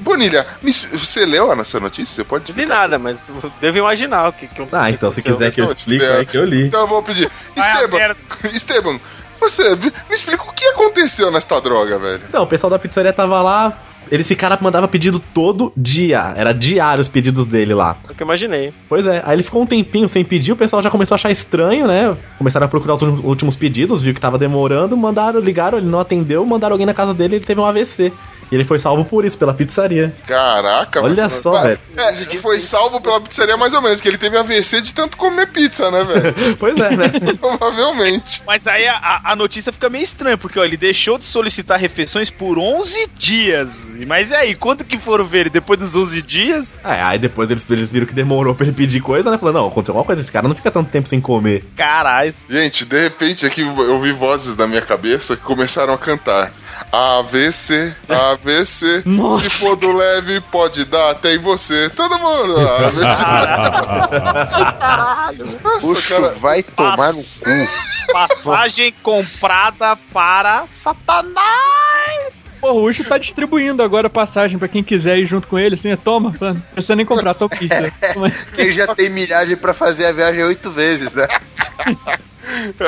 Bonilha, você leu essa notícia? Você pode Não vi nada, mas devo imaginar o que, que Ah, então se quiser que eu Não, explique, é. que eu li. Então eu vou pedir. Esteban. Esteban, Você, me explica o que aconteceu nesta droga, velho. Então, o pessoal da pizzaria tava lá. Esse cara mandava pedido todo dia. Era diário os pedidos dele lá. É o que eu imaginei. Pois é, aí ele ficou um tempinho sem pedir, o pessoal já começou a achar estranho, né? Começaram a procurar os últimos pedidos, viu que tava demorando, mandaram, ligaram, ele não atendeu, mandaram alguém na casa dele ele teve um AVC. E ele foi salvo por isso, pela pizzaria. Caraca, Olha você- só, velho. É, foi salvo pela pizzaria mais ou menos, que ele teve AVC de tanto comer pizza, né, velho? Pois é, né? Provavelmente. Mas aí a- a, notícia fica meio estranha, porque ó, ele deixou de solicitar refeições por 11 dias. Mas e aí, quanto que foram ver ele depois dos 11 dias? É, aí depois eles, eles viram que demorou pra ele pedir coisa, né? Falando, não, aconteceu alguma coisa, esse cara não fica tanto tempo sem comer. Caralho. Gente, de repente aqui eu ouvi vozes da minha cabeça que começaram a cantar. AVC, AVC, Nossa. se for do leve, pode dar até em você. Todo mundo, AVC. Nossa, Puxa, cara, vai tomar no cu. Passagem comprada para Satanás. Pô, o Ucho tá distribuindo agora passagem pra quem quiser ir junto com ele, assim, é, toma, mano. Não precisa nem comprar, toma pizza. Toma. Quem já tem milhagem pra fazer a viagem oito vezes, né?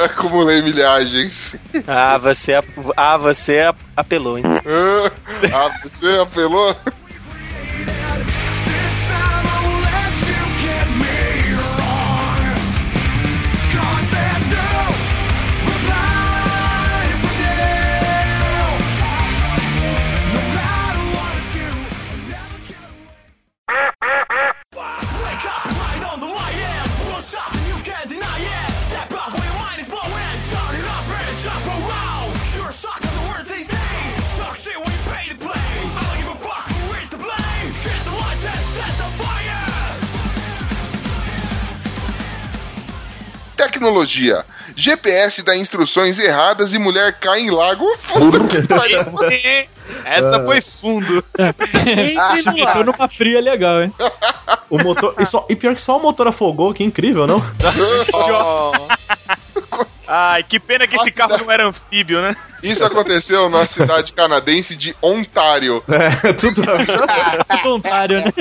acumulei milhagens. Ah, você, ap- ah, você ap- apelou, hein? Ah, você apelou? Tecnologia. GPS dá instruções erradas e mulher cai em lago. Puta que pariu. Essa foi fundo. Entre no Entrou ar. numa fria legal, hein? O motor. e, só- e pior que só o motor afogou, que incrível, não? Ai, que pena que esse carro não era anfíbio, né? Isso aconteceu na cidade canadense de Ontário. É, tudo Voluntário, né?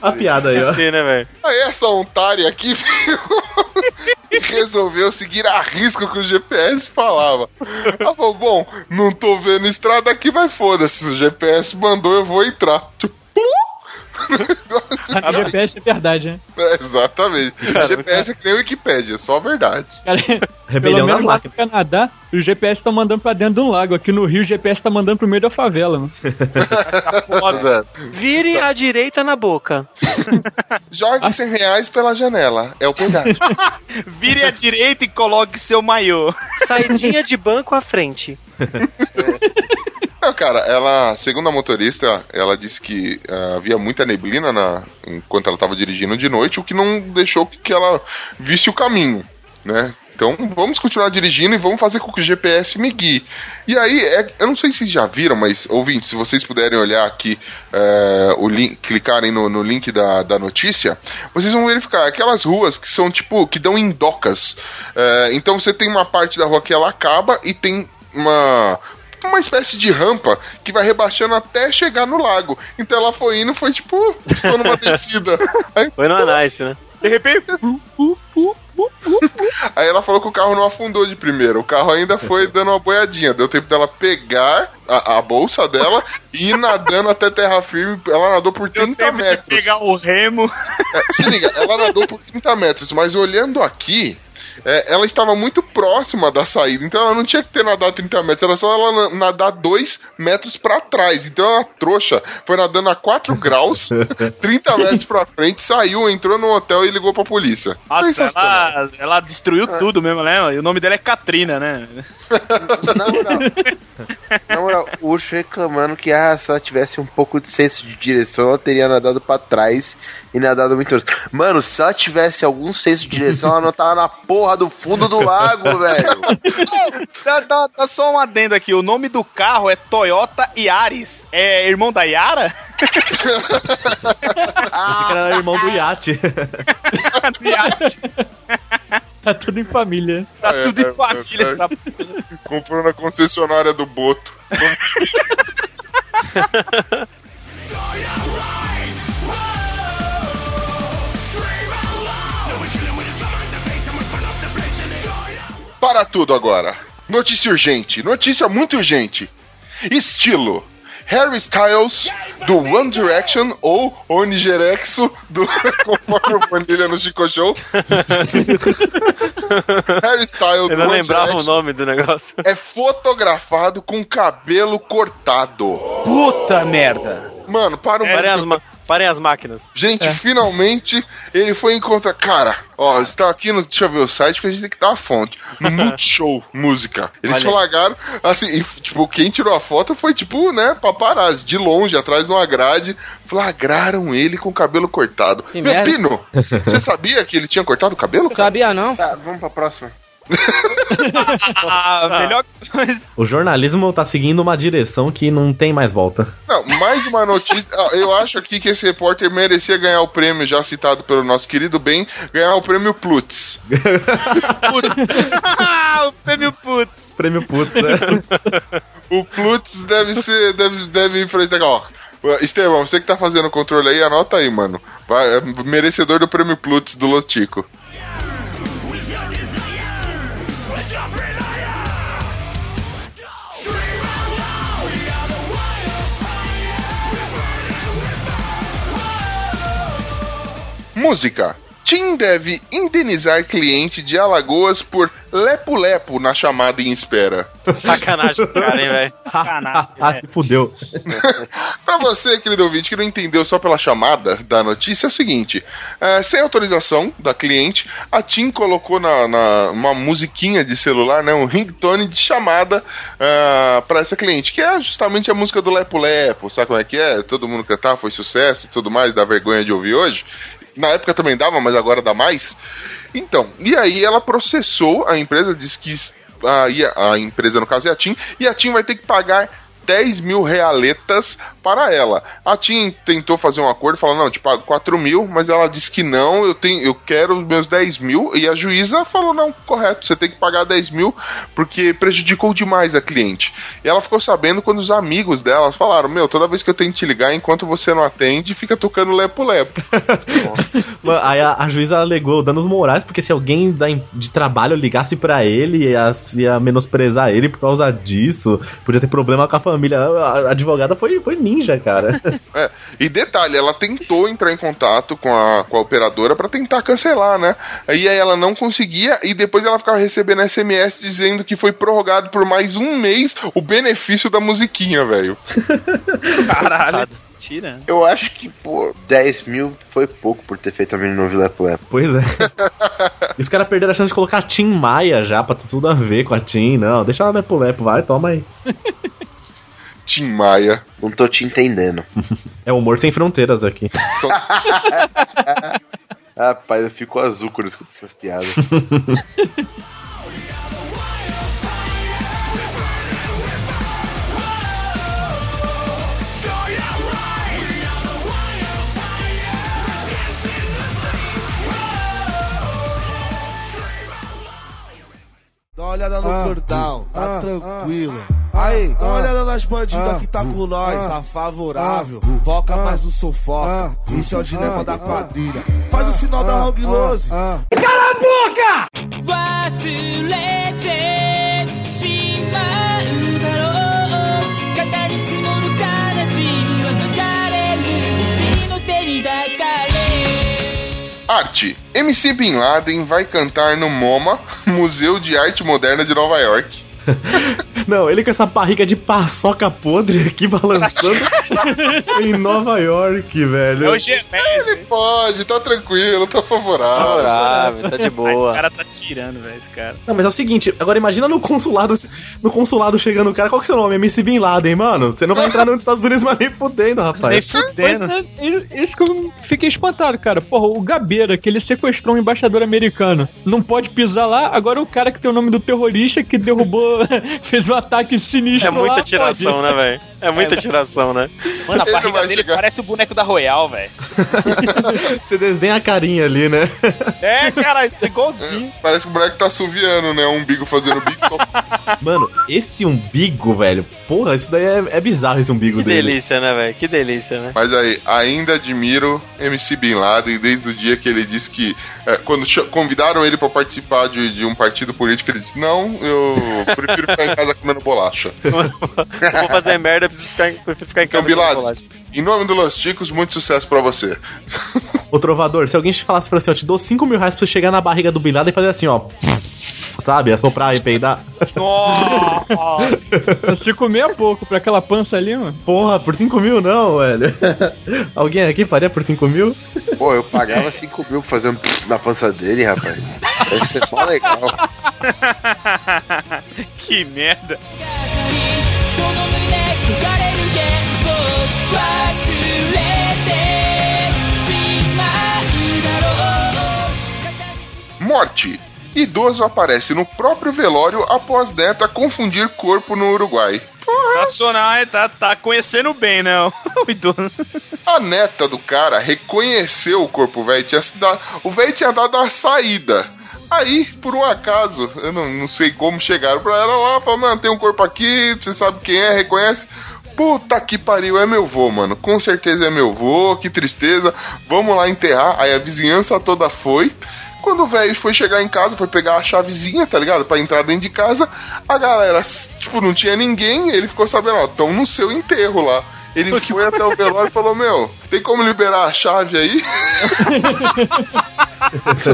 a piada aí, ó. Sim, né, velho? Aí essa Ontário aqui viu, resolveu seguir a risco que o GPS falava. Ela falou, bom, não tô vendo estrada aqui, mas foda-se, o GPS mandou, eu vou entrar. Tipo, A GPS é verdade, né? é, exatamente. GPS é que nem o Wikipédia, só a verdade. Cara, Rebelião pelo menos lá no. Canadá, o GPS tá mandando pra dentro de um lago. Aqui no Rio, o GPS tá mandando pro meio da favela, mano. Foda. Vire à direita na boca. Jogue 100 reais pela janela, é o pedágio. Vire à direita e coloque seu maiô. Saidinha de banco à frente. Cara, ela, segundo a motorista, ela disse que ah, havia muita neblina na, enquanto ela estava dirigindo de noite, o que não deixou que ela visse o caminho, né? Então vamos continuar dirigindo e vamos fazer com que o GPS me guie. E aí, é- eu não sei se já viram, mas ouvintes, se vocês puderem olhar aqui, é, o link, clicarem no, no link da, da notícia, vocês vão verificar aquelas ruas que são tipo, que dão em docas. É, então você tem uma parte da rua que ela acaba e tem uma uma espécie de rampa que vai rebaixando até chegar no lago. Então ela foi indo, foi tipo, ficou numa descida. Aí, Foi no Anice, né? De repente, aí ela falou que o carro não afundou de primeira. O carro ainda foi dando uma boiadinha. Deu tempo dela pegar a, a bolsa dela e ir nadando até terra firme. Ela nadou por deu 30 tempo de metros. pegar o remo. É, se liga, ela nadou por 30 metros, mas olhando aqui, é, ela estava muito próxima da saída, então ela não tinha que ter nadado 30 metros, era só ela na- nadar 2 metros pra trás. Então ela trouxa, foi nadando a 4 graus, 30 metros pra frente, saiu, entrou no hotel e ligou pra polícia. Nossa, ela, ela destruiu tudo mesmo, né? E o nome dela é Katrina, né? Na moral, na moral, o Ucho reclamando que ah, se ela tivesse um pouco de senso de direção, ela teria nadado pra trás e nadado muito. Mano, se ela tivesse algum senso de direção, ela não tava na porra do fundo do lago, velho. Dá, dá- dá só um adendo aqui. O nome do carro é Toyota Yaris. É irmão da Yara? Que era irmão do iate. Tá tudo em família. Tá É, tudo é, em família é, essa Comprou na concessionária do Boto. Para tudo agora. Notícia urgente, notícia muito urgente. Estilo. Harry Styles do One Direction ou Onigerexo do conforme o Vanilha no Chico Show. Harry Styles Eu do não One lembrava o Direction nome do negócio. é fotografado com cabelo cortado. Puta merda. Mano, para um as, ma- parem as máquinas. Gente, finalmente ele foi encontrar. Cara, ó, está aqui no. Deixa eu ver o site, porque a gente tem que dar a fonte. No Multishow Música. Eles Olha flagaram, assim, e, tipo, quem tirou a foto foi, tipo, né, paparazzi, de longe, atrás de uma grade. Flagraram ele com o cabelo cortado. Que Meu merda. Pino, você sabia que ele tinha cortado o cabelo? cara? Sabia não? Tá, vamos pra próxima. Ah, melhor coisa. O jornalismo tá seguindo uma direção que não tem mais volta. Não, mais uma notícia. Ah, Eu acho aqui que esse repórter merecia ganhar o prêmio, já citado pelo nosso querido bem, ganhar o prêmio Plutz. O prêmio puto. Prêmio puto, né? O Plutz deve ser. Deve, deve ir pra esse ó. Estevão, você que tá fazendo o controle aí, anota aí, mano. Vai, é merecedor do prêmio Plutz do Lotico. Música. Tim deve indenizar cliente de Alagoas por lepo-lepo na chamada em espera. Sacanagem pro cara, hein, velho. Canalha. ah, se fudeu. Pra você, querido ouvinte, que não entendeu só pela chamada da notícia, é o seguinte: é, sem autorização da cliente, a TIM colocou na, na- uma musiquinha de celular, né, um ringtone de chamada é, pra essa cliente, que é justamente a música do Lepo Lepo, sabe como é que é? Todo mundo cantar, foi sucesso e tudo mais, dá vergonha de ouvir hoje. Na época também dava, mas agora dá mais. Então, e aí ela processou a empresa, disse que a, a empresa, no caso, é a TIM, e a TIM vai ter que pagar 10 mil realetas para ela. A TIM tentou fazer um acordo, falou, não, te pago 4 mil, mas ela disse que não, eu, tenho, eu quero os meus 10 mil, e a juíza falou, não, correto, você tem que pagar 10 mil, porque prejudicou demais a cliente. E ela ficou sabendo quando os amigos dela falaram, meu, toda vez que eu tento te ligar, enquanto você não atende, fica tocando lepo-lepo. Aí a, a juíza alegou danos morais, porque se alguém da de trabalho ligasse pra ele, ia, ia menosprezar ele por causa disso, podia ter problema com a família. A, a advogada foi, foi ninja, cara. É, e detalhe, ela tentou entrar em contato com a, com a operadora pra tentar cancelar, né? E aí ela não conseguia e depois ela ficava recebendo SMS dizendo que foi prorrogado por mais um mês o benefício da musiquinha, velho. Caralho. Tira. Eu acho que, pô, 10 mil foi pouco por ter feito a menina no Lepo Lepo. Pois é. E os caras perderam a chance de colocar a Tim Maia já, pra ter tudo a ver com a Tim. Não, deixa ela Lepo Lepo, vai, toma aí. Tim Maia. Não tô te entendendo. É humor sem fronteiras aqui. Só- Rapaz, eu fico azul quando eu escuto essas piadas. Dá uma olhada no cordão, tá tranquilo. Aí, dá uma olhada nas bandidas que tá com nós, tá favorável. Foca mais no sofoca, isso é o dilema da quadrilha. Faz o sinal da Hong Lose. 忘れてしまうだろう肩に積もる悲しみは逃れる石の手に抱かれ Arte. MC Bin Laden vai cantar no MoMA, Museu de Arte Moderna de Nova York. Não, ele com essa barriga de paçoca podre aqui balançando em Nova York, É velho. o G-Messi. Ele pode, tá tranquilo, tá favorável. Favorável, tá de Esse boa. cara tá tirando, velho, esse cara. Não, mas é o seguinte, agora imagina no consulado, no consulado chegando o cara, qual que é o seu nome? MC Bin Laden, mano? Você não vai entrar nos Estados Unidos, mas nem fudendo, Nem rapaz. fudendo. É, isso- Isso que eu fiquei espantado, cara. Porra, o Gabeira, que ele sequestrou um embaixador americano, não pode pisar lá. Agora o cara que tem o nome do terrorista que derrubou, fez um ataque sinistro É muita tiração, né, velho? É muita tiração, né? Mano, a Ele barriga dele chegar. parece o boneco da Royal, velho. Você desenha a carinha ali, né? É, cara, igualzinho. Parece que o moleque tá assoviando, né? Um umbigo fazendo bico. Mano, esse umbigo, velho, porra, isso daí é, é bizarro esse umbigo Que dele. delícia, né, velho? Que delícia, né? Mas aí, ainda admiro MC Bin Laden desde o dia que ele disse que. é, quando convidaram ele pra participar de, de um partido político, ele disse: Não, eu prefiro ficar em casa comendo bolacha. Eu vou fazer merda, preciso ficar, em- prefiro ficar em Então, casa. Bin comendo Laden, bolacha. em nome do Los Ticos, muito sucesso pra você. Ô, Trovador, se alguém te falasse pra assim, ó, te dou 5 mil reais pra você chegar na barriga do Bin Laden e fazer assim, ó Sabe? Assoprar e peidar. Nossa! Se comer é pouco pra aquela pança ali, mano. Porra, por 5 mil não, velho. Alguém aqui faria por 5 mil? Pô, eu pagava 5 mil pra fazer um na pança dele, rapaz. Deve ser mó legal. que merda. その胸焦がれる幻想忘れてしまうだろう Morte. Idoso aparece no próprio velório após neta confundir corpo no Uruguai. Sensacional, hein? Tá, tá conhecendo bem, né? O idoso. A neta do cara reconheceu o corpo velho. Tinha se dado- O velho tinha dado a saída. Aí, por um acaso, eu não, não sei como chegaram pra ela lá, falaram, mano, tem um corpo aqui, você sabe quem é, reconhece. Puta que pariu, é meu vô, mano. Com certeza é meu vô, que tristeza. Vamos lá enterrar. Aí a vizinhança toda foi. Quando o velho foi chegar em casa, foi pegar a chavezinha, tá ligado? Pra entrar dentro de casa, a galera, tipo, não tinha ninguém, ele ficou sabendo, ó, tão no seu enterro lá. Ele foi até o velório e falou, meu, tem como liberar a chave aí?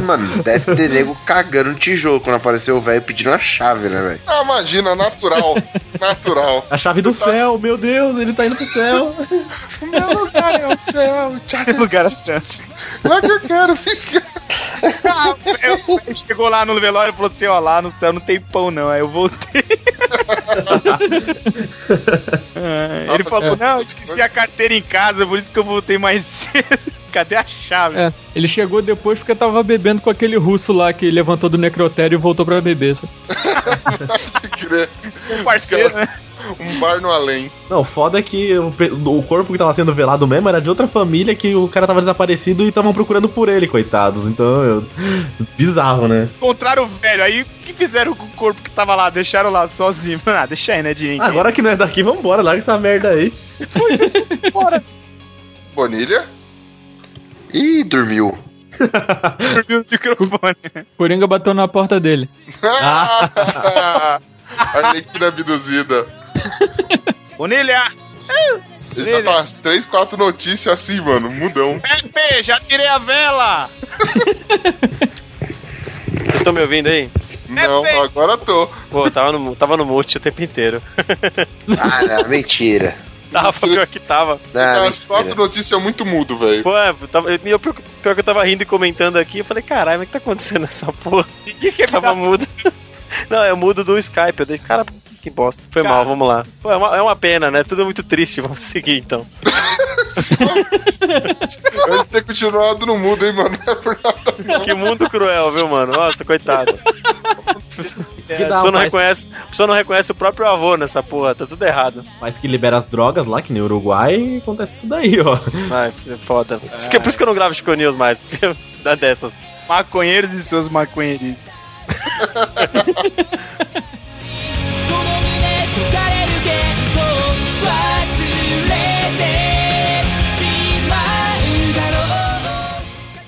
Mano, deve ter nego cagando no tijolo quando apareceu o velho pedindo a chave, né, velho? Ah, imagina, natural, natural. A chave do céu, meu Deus, ele tá indo pro céu. O meu lugar é o céu, tchau, lugar certo. lá que eu quero ficar. Ah, eu- ele chegou lá no velório e falou assim: ó, lá no céu não tem pão, não. Aí eu voltei. Ah, ele falou: não, esqueci a carteira em casa, por isso que eu voltei mais cedo. Cadê a chave? É, ele chegou depois porque tava bebendo com aquele russo lá que levantou do necrotério e voltou pra beber. Um parceiro, né? Um bar no além. Não, foda é que o, corpo que tava sendo velado mesmo era de outra família que o cara tava desaparecido e estavam procurando por ele, coitados. Então, eu... bizarro, né? Encontraram o velho. Aí o que fizeram com o corpo que tava lá? Deixaram lá sozinho. Ah, deixa aí, né, de. Agora que não é daqui, vambora, larga essa merda aí. Bonilha? Ih, dormiu. dormiu no microfone. Coringa bateu na porta dele. Arlequina abduzida. Bonilha! Ele já tá umas 3, 4 notícias assim, mano. Mudão. Pepe, já tirei a vela! Vocês estão me ouvindo aí? Não, agora tô. Pô, tava no, tava no mute o tempo inteiro. Ah, não, mentira. Tava, pior que tava. Não, As quatro notícias muito mudo, velho. Pô, é, tava, eu, pior, pior que eu tava rindo e comentando aqui, eu falei, caralho, mas o que tá acontecendo nessa porra? Ninguém quer tava mudo. Não, é mudo do Skype. Eu dei, cara, que bosta. Foi mal, vamos lá. Pô, é uma, é uma pena, né? Tudo muito triste. Vamos seguir então. Eu ter continuado no mudo, hein, mano. Não é por nada. Que mundo cruel, viu, mano? Nossa, coitado. Isso que A dá, pessoa, não mas, reconhece, a pessoa não reconhece o próprio avô nessa porra, tá tudo errado. mas que libera as drogas lá, que no Uruguai, acontece isso daí, ó. Ai, é foda. Por isso que, por isso que eu não gravo Chico News mais, porque dá dessas. Maconheiros e seus maconheirices.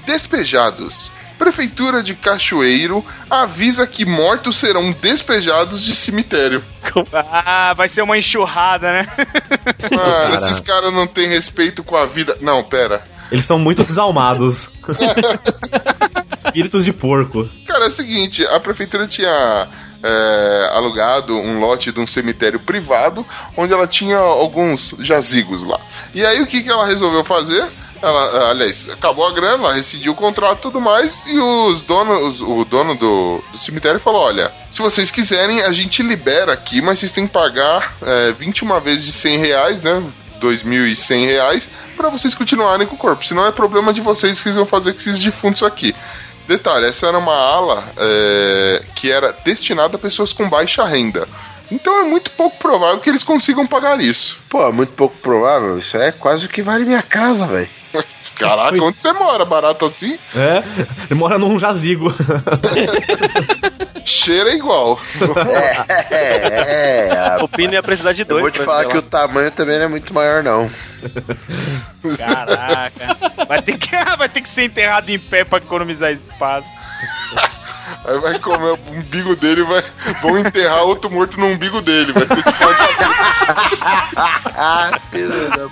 Despejados. Prefeitura de Cachoeiro avisa que mortos serão despejados de cemitério. Ah, vai ser uma enxurrada, né? Mano, Cara. esses caras não têm respeito com a vida. Não, pera. Eles são muito desalmados. Espíritos de porco. Cara, é o seguinte, a prefeitura tinha é, alugado um lote de um cemitério privado, onde ela tinha alguns jazigos lá. E aí o que, que ela resolveu fazer? Ela, aliás, acabou a grana, ela rescindiu o contrato e tudo mais, e os donos, o dono do, do cemitério falou: olha, se vocês quiserem, a gente libera aqui, mas vocês têm que pagar é, 21 vezes de 100 reais, né? 2.100 reais, pra vocês continuarem com o corpo. Senão é problema de vocês que vão fazer com esses defuntos aqui. Detalhe, essa era uma ala é, que era destinada a pessoas com baixa renda. Então é muito pouco provável que eles consigam pagar isso. Pô, é muito pouco provável. Isso é quase o que vale minha casa, velho. Caraca, onde você mora? Barato assim? É, ele mora num jazigo. Cheira igual. É, é, é. O Pino ia precisar de Eu dois. vou te falar que lá. o tamanho também não é muito maior, não. Caraca. Vai ter, que, vai ter que ser enterrado em pé pra economizar espaço. Aí vai comer o umbigo dele e vai. Vão enterrar outro morto no umbigo dele. Vai ter que Ah, filho da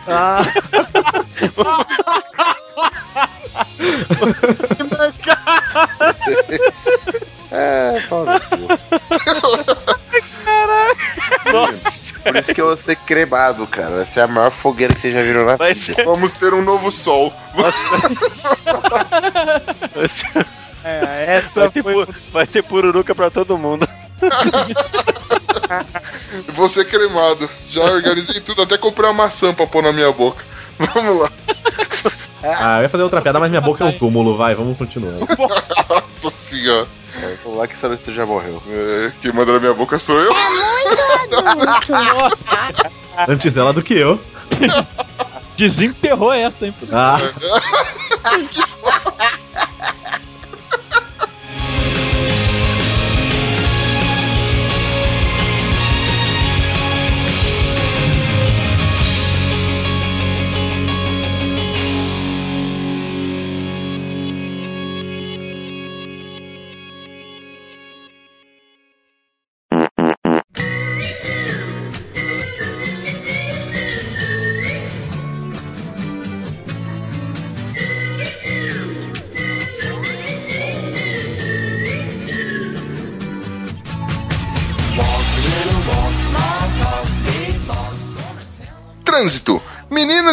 É, pau no cu. Nossa, Por isso que eu vou ser cremado, cara. Vai ser a maior fogueira que vocês já viram na vai vida. ser. Vamos ter um novo sol. Nossa. Vai ser- É, essa Vai ter, foi... pu- vai ter pururuca pra todo mundo. Vou ser cremado. Já organizei tudo, até comprei uma maçã pra pôr na minha boca. Vamos lá. Ah, eu ia fazer outra piada, mas minha boca é um túmulo, vai, vamos continuar. Nossa senhora. É, Vamos lá que essa noite você já morreu. É, quem manda na minha boca sou eu. Antes ela do que eu. Desenterrou essa, hein? Ah,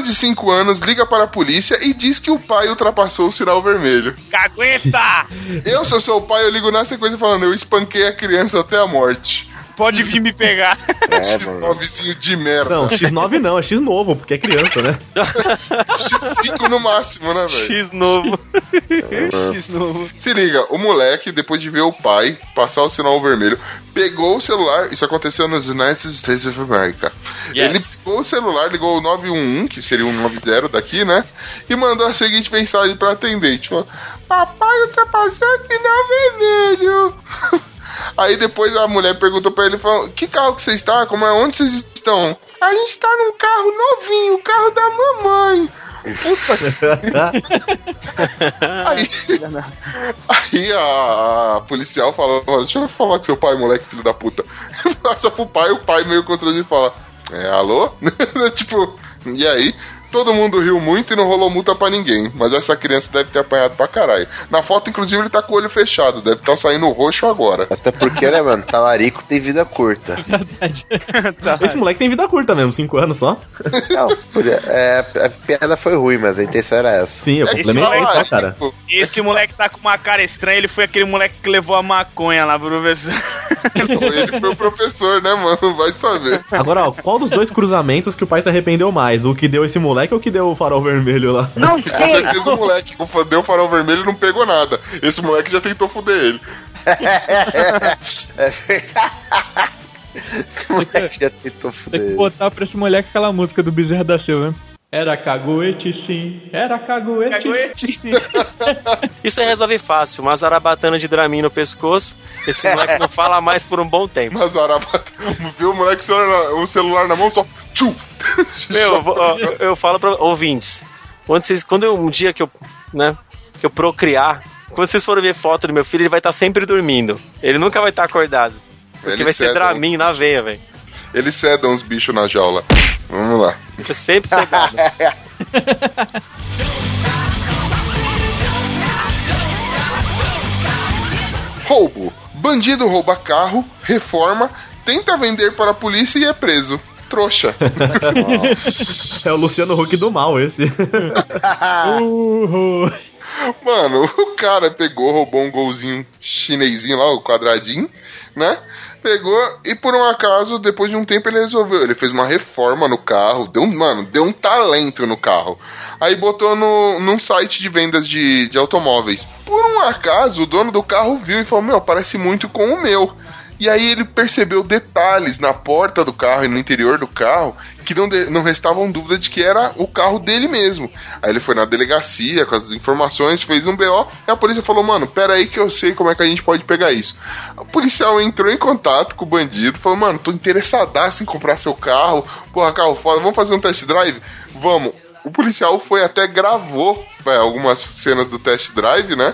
de 5 anos liga para a polícia e diz que o pai ultrapassou o sinal vermelho. Cagueta! Eu, se eu sou o pai, eu ligo na sequência falando: eu espanquei a criança até a morte. Pode vir me pegar. É, mano. X9zinho de merda. não, X9 não, é X novo, porque é criança, né? X5 no máximo, né, velho? X novo. X novo. Se liga, o moleque, depois de ver o pai passar o sinal vermelho, pegou o celular. Isso aconteceu nos United States of America. Yes. Ele pegou o celular, ligou o 911, que seria o 90 daqui, né? E mandou a seguinte mensagem pra atendente: falou, Papai ultrapassou o sinal vermelho. Aí depois a mulher perguntou pra ele: falou, Que carro que você está? Como é? Onde vocês estão? A gente tá num carro novinho, o carro da mamãe. Aí, aí a, a policial fala, "Ó, deixa eu falar com seu pai, moleque, filho da puta. Passa pro pai, o pai meio constrangido fala, é, alô? tipo, e aí? Todo mundo riu muito e não rolou multa pra ninguém. Mas essa criança deve ter apanhado pra caralho. Na foto, inclusive, ele tá com o olho fechado. Deve estar saindo roxo agora. Até porque, né, mano? Talarico tem vida curta. Esse moleque tem vida curta mesmo, 5 anos só. Não, é, a piada foi ruim, mas a intenção era essa. Sim, eu É complementei só, só, é, cara. Esse moleque tá com uma cara estranha, ele foi aquele moleque que levou a maconha lá pro professor. ele foi o professor, né, mano? Vai saber. Agora, ó, qual dos dois cruzamentos que o pai se arrependeu mais? O que deu esse moleque ou o que deu o farol vermelho lá? Não Com sei. certeza o moleque que deu farol vermelho e não pegou nada. Esse moleque já tentou foder ele. É verdade. Esse moleque já tentou Tem fuder. que botar pra esse moleque aquela música do Bezerra da Silva. né? Era caguete sim, era caguete. Caguete, sim. Isso aí resolve fácil. Uma zarabatana de Dramin no pescoço. Esse moleque não fala mais por um bom tempo. Mas o Arabata viu o moleque com o celular, na mão, só. Meu, eu, ó, eu- falo pra ouvintes. Quando, vocês, quando eu, um dia que eu, né, que eu procriar, quando vocês forem ver foto do meu filho, ele vai estar sempre dormindo. Ele nunca vai estar acordado. Porque Ele vai ser ceda, Dramin na veia, velho. Eles cedam os bichos na jaula. Vamos lá. Fica sempre cegado. Roubo. Bandido rouba carro, reforma, tenta vender para a polícia e é preso. Trouxa. É o Luciano Huck do mal, esse. Uhul. Mano, o cara pegou, roubou um golzinho chinesinho lá, o quadradinho, né? Pegou e por um acaso, depois de um tempo, ele resolveu. Ele fez uma reforma no carro, deu mano, deu um talento no carro. Aí botou no, num site de vendas de, de automóveis. Por um acaso, o dono do carro viu e falou: Meu, parece muito com o meu. E aí ele percebeu detalhes na porta do carro e no interior do carro que não, de- não restavam dúvida de que era o carro dele mesmo. Aí ele foi na delegacia com as informações, fez um BO, e a polícia falou: Mano, pera aí que eu sei como é que a gente pode pegar isso. O policial entrou em contato com o bandido, falou: Mano, tô interessadaço em comprar seu carro, porra, carro foda, vamos fazer um test drive? Vamos. O policial foi até gravou é, algumas cenas do test drive, né?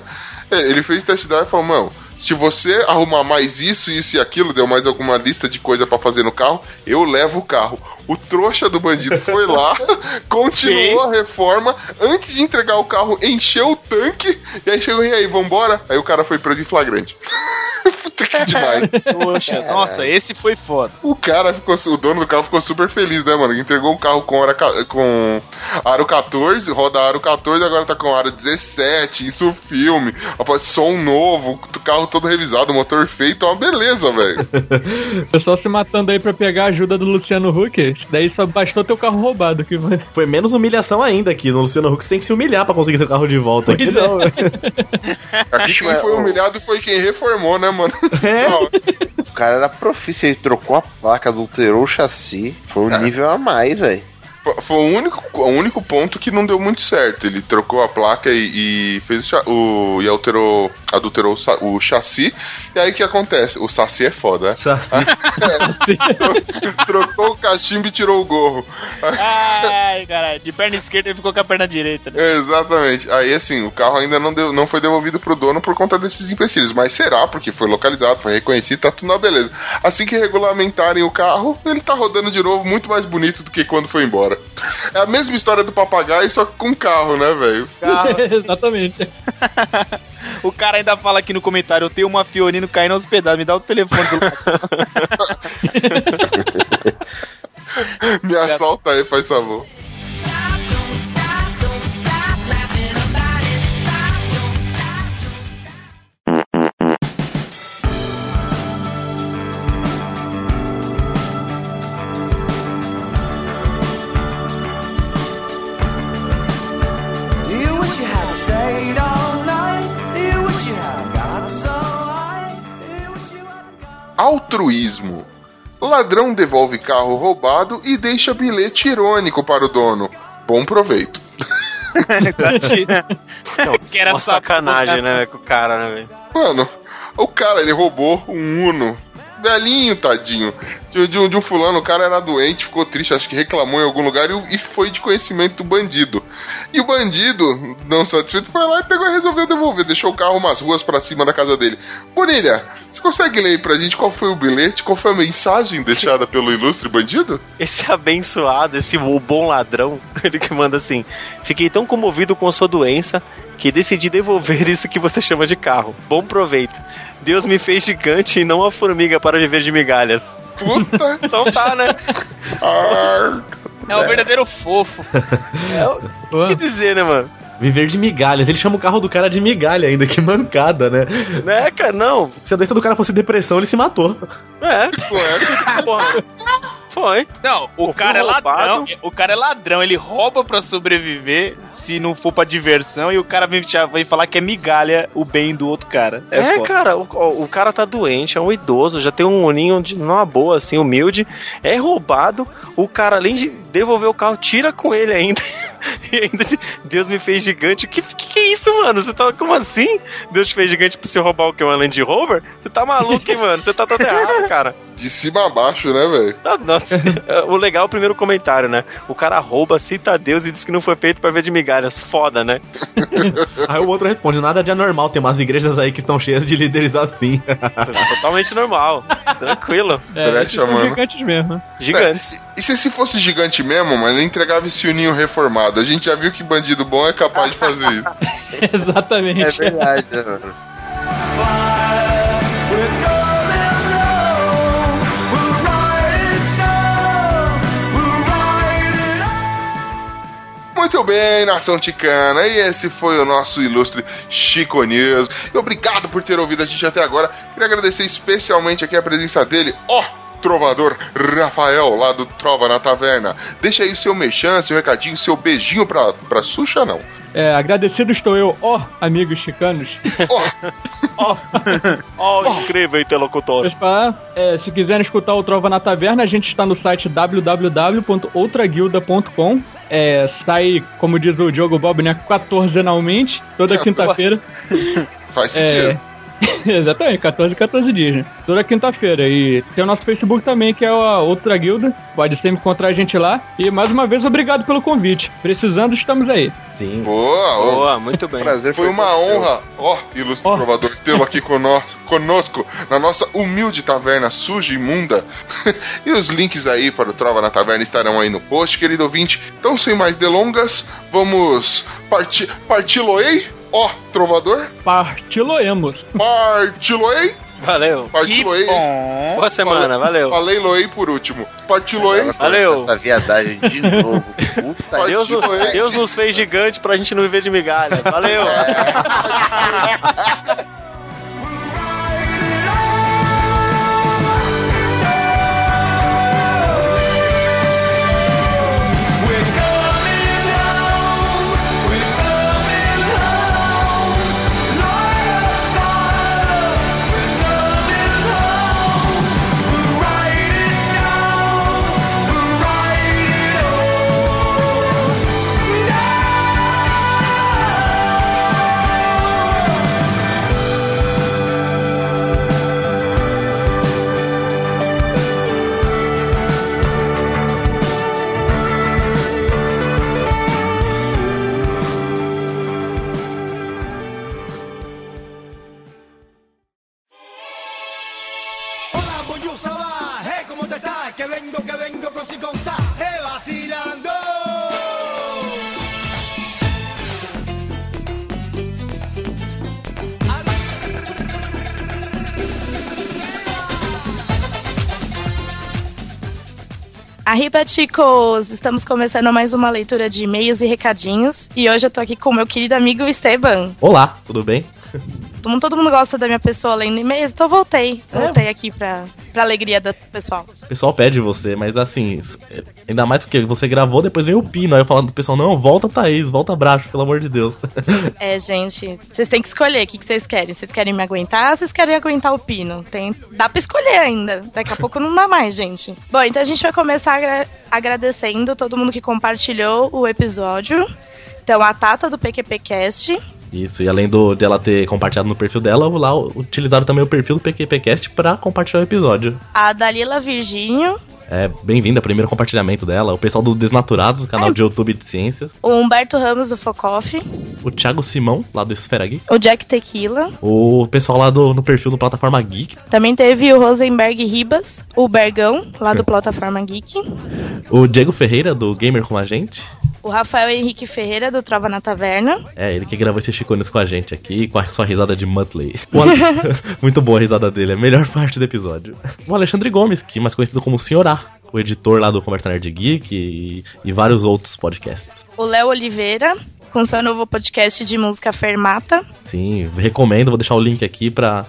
É, Ele fez o test drive e falou: Mano. Se você arrumar mais isso, isso e aquilo, deu mais alguma lista de coisa pra fazer no carro, eu levo o carro. O trouxa do bandido foi lá, continuou a reforma, antes de entregar o carro, encheu o tanque, e aí chegou, e aí, vambora? Aí o cara foi preso em flagrante. Puta que demais. Poxa, nossa, esse foi foda. O cara ficou, o dono do carro ficou super feliz, né, mano? Entregou o carro com, aro, com aro 14, roda aro 14, agora tá com aro 17, isso filme, rapaz, som novo, o carro todo revisado, motor feito, é uma beleza, velho. Pessoal se matando aí pra pegar a ajuda do Luciano Huck. Daí só bastou ter o carro roubado. Que... Foi menos humilhação ainda aqui. No Luciano Huck você tem que se humilhar pra conseguir seu carro de volta. Aqui Pois é. não. Aqui quem foi humilhado foi quem reformou, né, mano? É. O cara era profício, ele trocou a placa, adulterou o chassi. Foi um nível a mais, velho. Fo- Foi o único, o único ponto que não deu muito certo. Ele trocou a placa e, e fez o. e alterou. Adulterou o, o chassi. E aí o que acontece? O saci é foda, né? Saci. Trocou o cachimbo e tirou o gorro. Ai, caralho, de perna esquerda ele ficou com a perna direita. Né? Exatamente. Aí assim, o carro ainda não, deu, não foi devolvido pro dono por conta desses empecilhos. Mas será, porque foi localizado, foi reconhecido, tá tudo na beleza. Assim que regulamentarem o carro, ele tá rodando de novo muito mais bonito do que quando foi embora. É a mesma história do papagaio, só que com carro, né, velho? Exatamente. O cara ainda fala aqui no comentário: eu tenho uma Fiorino caindo aos pedaços, me dá o telefone do Me assalta aí, faz favor. Altruísmo. Ladrão devolve carro roubado e deixa bilhete irônico para o dono. Bom proveito. que era Uma sacanagem, né, com o cara, né, velho? Mano, o cara, ele roubou um Uno. Velhinho, tadinho. De, de um- de um fulano, o cara era doente, ficou triste, acho que reclamou em algum lugar e, e foi de conhecimento do bandido. E o bandido, não satisfeito, foi lá e pegou e resolveu devolver. Deixou o carro umas ruas pra cima da casa dele. Bonilha, você consegue ler aí pra gente qual foi o bilhete, qual foi a mensagem deixada pelo ilustre bandido? Esse abençoado, esse o bom ladrão, ele que manda assim: Fiquei tão comovido com a sua doença que decidi devolver isso que você chama de carro. Bom proveito. Deus me fez gigante e não uma formiga para viver de migalhas. Puta! Então tá, né? É o verdadeiro fofo. O que dizer, né, mano? Viver de migalhas. Ele chama o carro do cara de migalha ainda, que mancada, né? Né, cara? Não. Se a doença do cara fosse depressão, ele se matou. É, Ué, porra. Foi. Não, o cara é roubado. ladrão. O cara é ladrão, ele rouba pra sobreviver se não for pra diversão e o cara vem, vem falar que é migalha o bem do outro cara. É, É, cara, o, o cara tá doente, é um idoso, já tem um uninho de numa boa, assim, humilde, é roubado, o cara, além de devolver o carro, tira com ele ainda. E ainda de- Deus me fez gigante. Que, que que é isso, mano? Você tá como assim? Deus te fez gigante pra você roubar o que? Uma Land Rover? Você tá maluco, hein, mano? Você tá todo errado, cara. de cima a baixo, né, velho? Tá- nossa, o legal é o primeiro comentário, né? O cara rouba, cita Deus e diz que não foi feito pra ver de migalhas. Foda, né? Aí o outro responde: nada de anormal, tem umas igrejas aí que estão cheias de líderes assim. Totalmente normal. Tranquilo. É, Brecha, são mano. gigantes mesmo. Gigantes. E se, se fosse gigante mesmo, mas ele entregava esse uninho reformado? A gente já viu que bandido bom é capaz de fazer isso. Exatamente. É verdade, né, mano? Muito bem, nação ticana. E esse foi o nosso ilustre Chico News. E obrigado por ter ouvido a gente até agora. Queria agradecer especialmente aqui a presença dele, ó. Trovador Rafael, lá do Trova na Taverna. Deixa aí seu mechan, seu recadinho, seu beijinho pra, pra Xuxa, não. É, agradecido estou eu, ó, amigos chicanos. Ó, oh, incrível interlocutor. É, se quiserem escutar o Trova na Taverna, a gente está no site www.outraguilda.com. É, sai, como diz o Diogo Bob, né, quatorzenalmente, toda quinta-feira. Faz É, sentido. Exatamente, 14, 14 dias, né? Toda quinta-feira. E tem o nosso Facebook também, que é a Outra Guilda. Pode sempre encontrar a gente lá. E mais uma vez, obrigado pelo convite. Precisando, estamos aí. Sim. Boa. Boa, muito bem. Prazer Foi uma todo seu. honra, ó, ilustre Ó. trovador, tê-lo aqui conosco, conosco, na nossa humilde taverna suja e imunda. e os links aí para o Trova na Taverna estarão aí no post, querido ouvinte. Então, sem mais delongas, vamos partir. Partiloei, ó, trovador. Partiloemos. Partiloei, Valeu. Que partiloei. bom. Boa semana, valeu. Falei loei por último. Partiloei. Valeu. Essa viadagem de novo. Puta Deus, pariu. Deus nos fez gigante pra gente não viver de migalha. Valeu. Hola, Arriba, chicos! Estamos começando mais uma leitura de e-mails e recadinhos. E hoje eu tô aqui com meu querido amigo Esteban. Olá, tudo bem? Todo, todo mundo gosta da minha pessoa lendo e-mails, então eu voltei. Voltei aqui pra, pra alegria do pessoal. O pessoal pede você, mas assim, é- ainda mais porque você gravou, depois veio o Pino. Aí eu falando do pessoal, não, volta Thaís, volta Bracho, pelo amor de Deus. É, gente, vocês têm que escolher o que, que vocês querem. Vocês querem me aguentar ou vocês querem aguentar o pino? Tem, dá pra escolher ainda. Daqui a pouco não dá mais, gente. Bom, então a gente vai começar agra- agradecendo todo mundo que compartilhou o episódio. Então, a Tata do PQPcast, Isso, e além do, dela ter compartilhado no perfil dela, lá utilizaram também o perfil do PQPcast pra compartilhar o episódio. a Dalila Virgínio, É, bem-vinda, primeiro compartilhamento dela. O pessoal do Desnaturados, o canal de YouTube de ciências. o Humberto Ramos do Focoff, O Thiago Simão, lá do Esfera Geek. o Jack Tequila. O pessoal lá do, no perfil do Plataforma Geek. Também teve o Rosenberg Ribas, o Bergão, lá do Plataforma Geek. O Diego Ferreira, do Gamer com a gente. O Rafael Henrique Ferreira, do Trova na Taverna. É, ele que gravou esses chicones com a gente aqui, com a sua risada de Muttley. Ale- Muito boa a risada dele, é a melhor parte do episódio. O Alexandre Gomes, que é mais conhecido como Senhor O editor lá do Conversa Nerd Geek e, e vários outros podcasts. O Léo Oliveira, com seu novo podcast de música Fermata. Sim, recomendo, vou deixar o link aqui pra,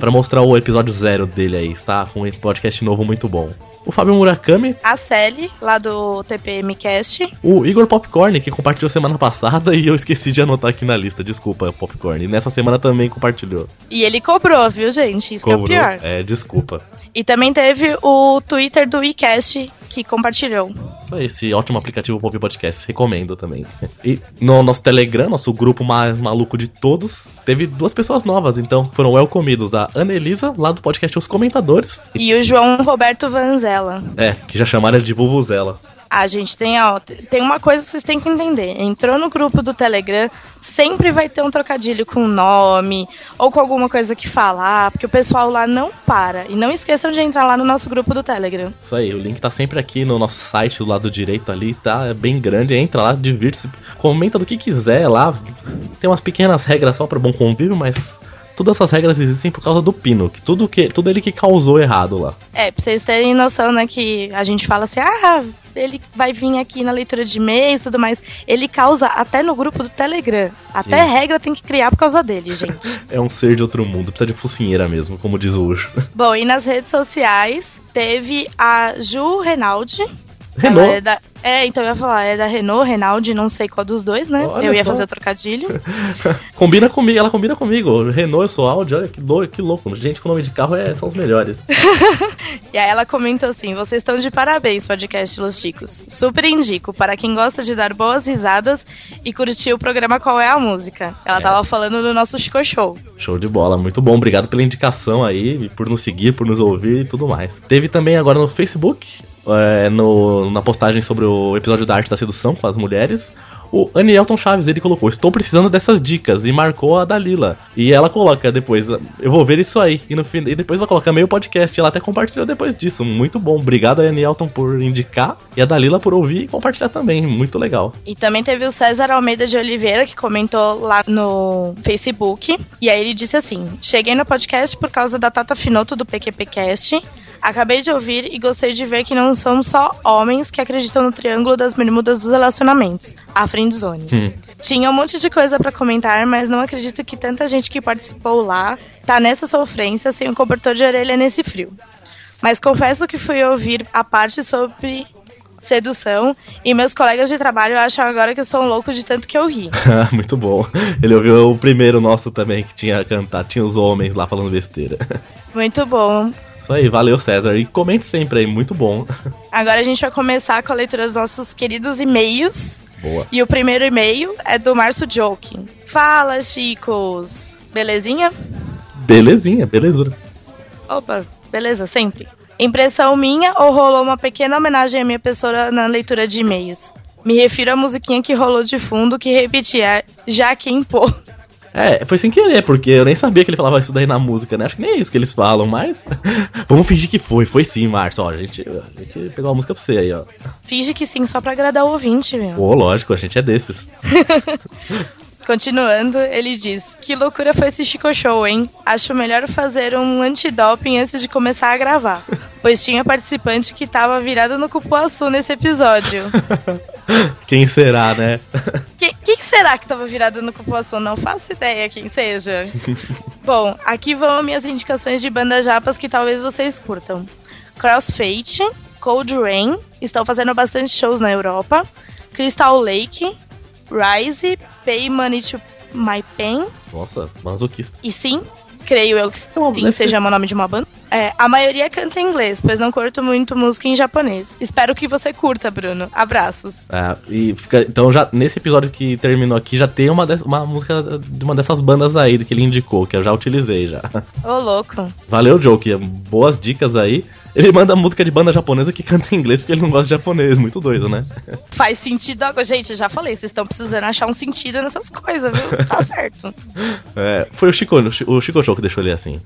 pra mostrar o episódio zero dele aí, está? Com um podcast novo muito bom. O Fábio Murakami, A Sally, lá do TPMcast. o Igor Popcorn, que compartilhou semana passada e eu esqueci de anotar aqui na lista, desculpa, Popcorn. E nessa semana também compartilhou. E ele cobrou, viu, gente? Isso Cobrou. que é o pior. É, desculpa. E também teve o Twitter do iCast, que compartilhou. Isso aí, esse ótimo aplicativo pra ouvir podcast, recomendo também. E no nosso Telegram, nosso grupo mais maluco de todos, teve duas pessoas novas, então foram welcomidos a Ana Elisa, lá do podcast Os Comentadores, E o João Roberto Vanzella. é, que já chamaram de Vuvuzela. Ah, gente, tem, ó, tem uma coisa que vocês têm que entender. Entrou no grupo do Telegram, sempre vai ter um trocadilho com o nome ou com alguma coisa que falar, porque o pessoal lá não para. E não esqueçam de entrar lá no nosso grupo do Telegram. Isso aí, o link tá sempre aqui no nosso site, do lado direito ali, tá? É bem grande, entra lá, divirta-se, comenta do que quiser lá. Tem umas pequenas regras só para bom convívio, mas todas essas regras existem por causa do Pino, que tudo que tudo ele que causou errado lá. É, pra vocês terem noção, né, que a gente fala assim, ah, ele vai vir aqui na leitura de e-mails e tudo mais. Ele causa até no grupo do Telegram. Até regra tem que criar por causa dele, gente. É um ser de outro mundo, precisa de focinheira mesmo, como diz o Ucho. Bom, e nas redes sociais teve a Ju Renaldi, Renault. É, da... é, então eu ia falar, é da Renault, Renaldi, não sei qual dos dois, né? Olha eu ia só. fazer trocadilho. Combina comigo, ela combina comigo. Renault, eu sou Audi, olha que louco, que louco. Gente com nome de carro é, são os melhores. E aí ela comentou assim: vocês estão de parabéns, podcast Los Chicos. Super indico para quem gosta de dar boas risadas e curtir o programa Qual é a Música. Ela tava falando do nosso Chico Show. Show de bola, muito bom. Obrigado pela indicação aí, por nos seguir, por nos ouvir e tudo mais. Teve também agora no Facebook, é, no- na postagem sobre o episódio da arte da sedução com as mulheres. O Anielton Chaves, ele colocou, estou precisando dessas dicas, e marcou a Dalila. E ela coloca depois, eu vou ver isso aí. E, no fim, e depois ela coloca meio podcast, e ela até compartilhou depois disso. Muito bom, obrigado Anielton por indicar, e a Dalila por ouvir e compartilhar também, muito legal. E também teve o César Almeida de Oliveira, que comentou lá no Facebook. E aí ele disse assim: Cheguei no podcast por causa da Tata Finoto do PQPcast. Acabei de ouvir e gostei de ver que não são só homens que acreditam no triângulo das bermudas dos relacionamentos, a friendzone. Hum. Tinha um monte de coisa pra comentar, mas não acredito que tanta gente que participou lá tá nessa sofrência sem um cobertor de orelha nesse frio. Mas confesso que fui ouvir a parte sobre sedução e meus colegas de trabalho acham agora que eu sou um louco de tanto que eu ri. muito bom. Ele ouviu o primeiro nosso também, que tinha cantado, tinha os homens lá falando besteira. Muito bom. Isso aí, valeu César. E comente sempre aí, muito bom. Agora a gente vai começar com a leitura dos nossos queridos e-mails. Boa. E o primeiro e-mail é do Márcio Joking. Fala, chicos! Belezinha? Belezinha, belezura. Opa, beleza, sempre. Impressão minha ou rolou uma pequena homenagem à minha pessoa na leitura de e-mails? Me refiro à musiquinha que rolou de fundo que repetia já quem pô. É, foi sem querer, porque eu nem sabia que ele falava isso daí na música, né? Acho que nem é isso que eles falam, mas. Vamos fingir que foi, foi sim, Márcio. Ó, a gente, a gente pegou a música pra você aí, ó. Finge que sim, só pra agradar o ouvinte, meu. Pô, lógico, a gente é desses. Continuando, ele diz: Que loucura foi esse Chico Show, hein? Acho melhor fazer um antidoping antes de começar a gravar. Pois tinha participante que tava virado no cupuaçu nesse episódio. Quem será, né? Quem, quem será que tava virado no cupuaçu? Não faço ideia quem seja. Bom, aqui vão minhas indicações de bandas japas que talvez vocês curtam. Crossfade, Cold Rain, estão fazendo bastante shows na Europa. Crystal Lake, Rise, Pay Money to My Pain. Nossa, masoquista. E sim, creio eu que sim, deve seja o nome de uma banda. É, a maioria canta em inglês, pois não curto muito música em japonês. Espero que você curta, Bruno. Abraços. É, e fica, então já nesse episódio que terminou aqui já tem uma, des- uma música de uma dessas bandas aí que ele indicou, que eu já utilizei já. Ô, louco. Valeu, Joke. Boas dicas aí. Ele manda música de banda japonesa que canta em inglês porque ele não gosta de japonês. Muito doido, né? Faz sentido agora. Gente, eu já falei, vocês estão precisando achar um sentido nessas coisas, viu? Tá certo. É, foi o Chico, o Chico Show que deixou ele assim.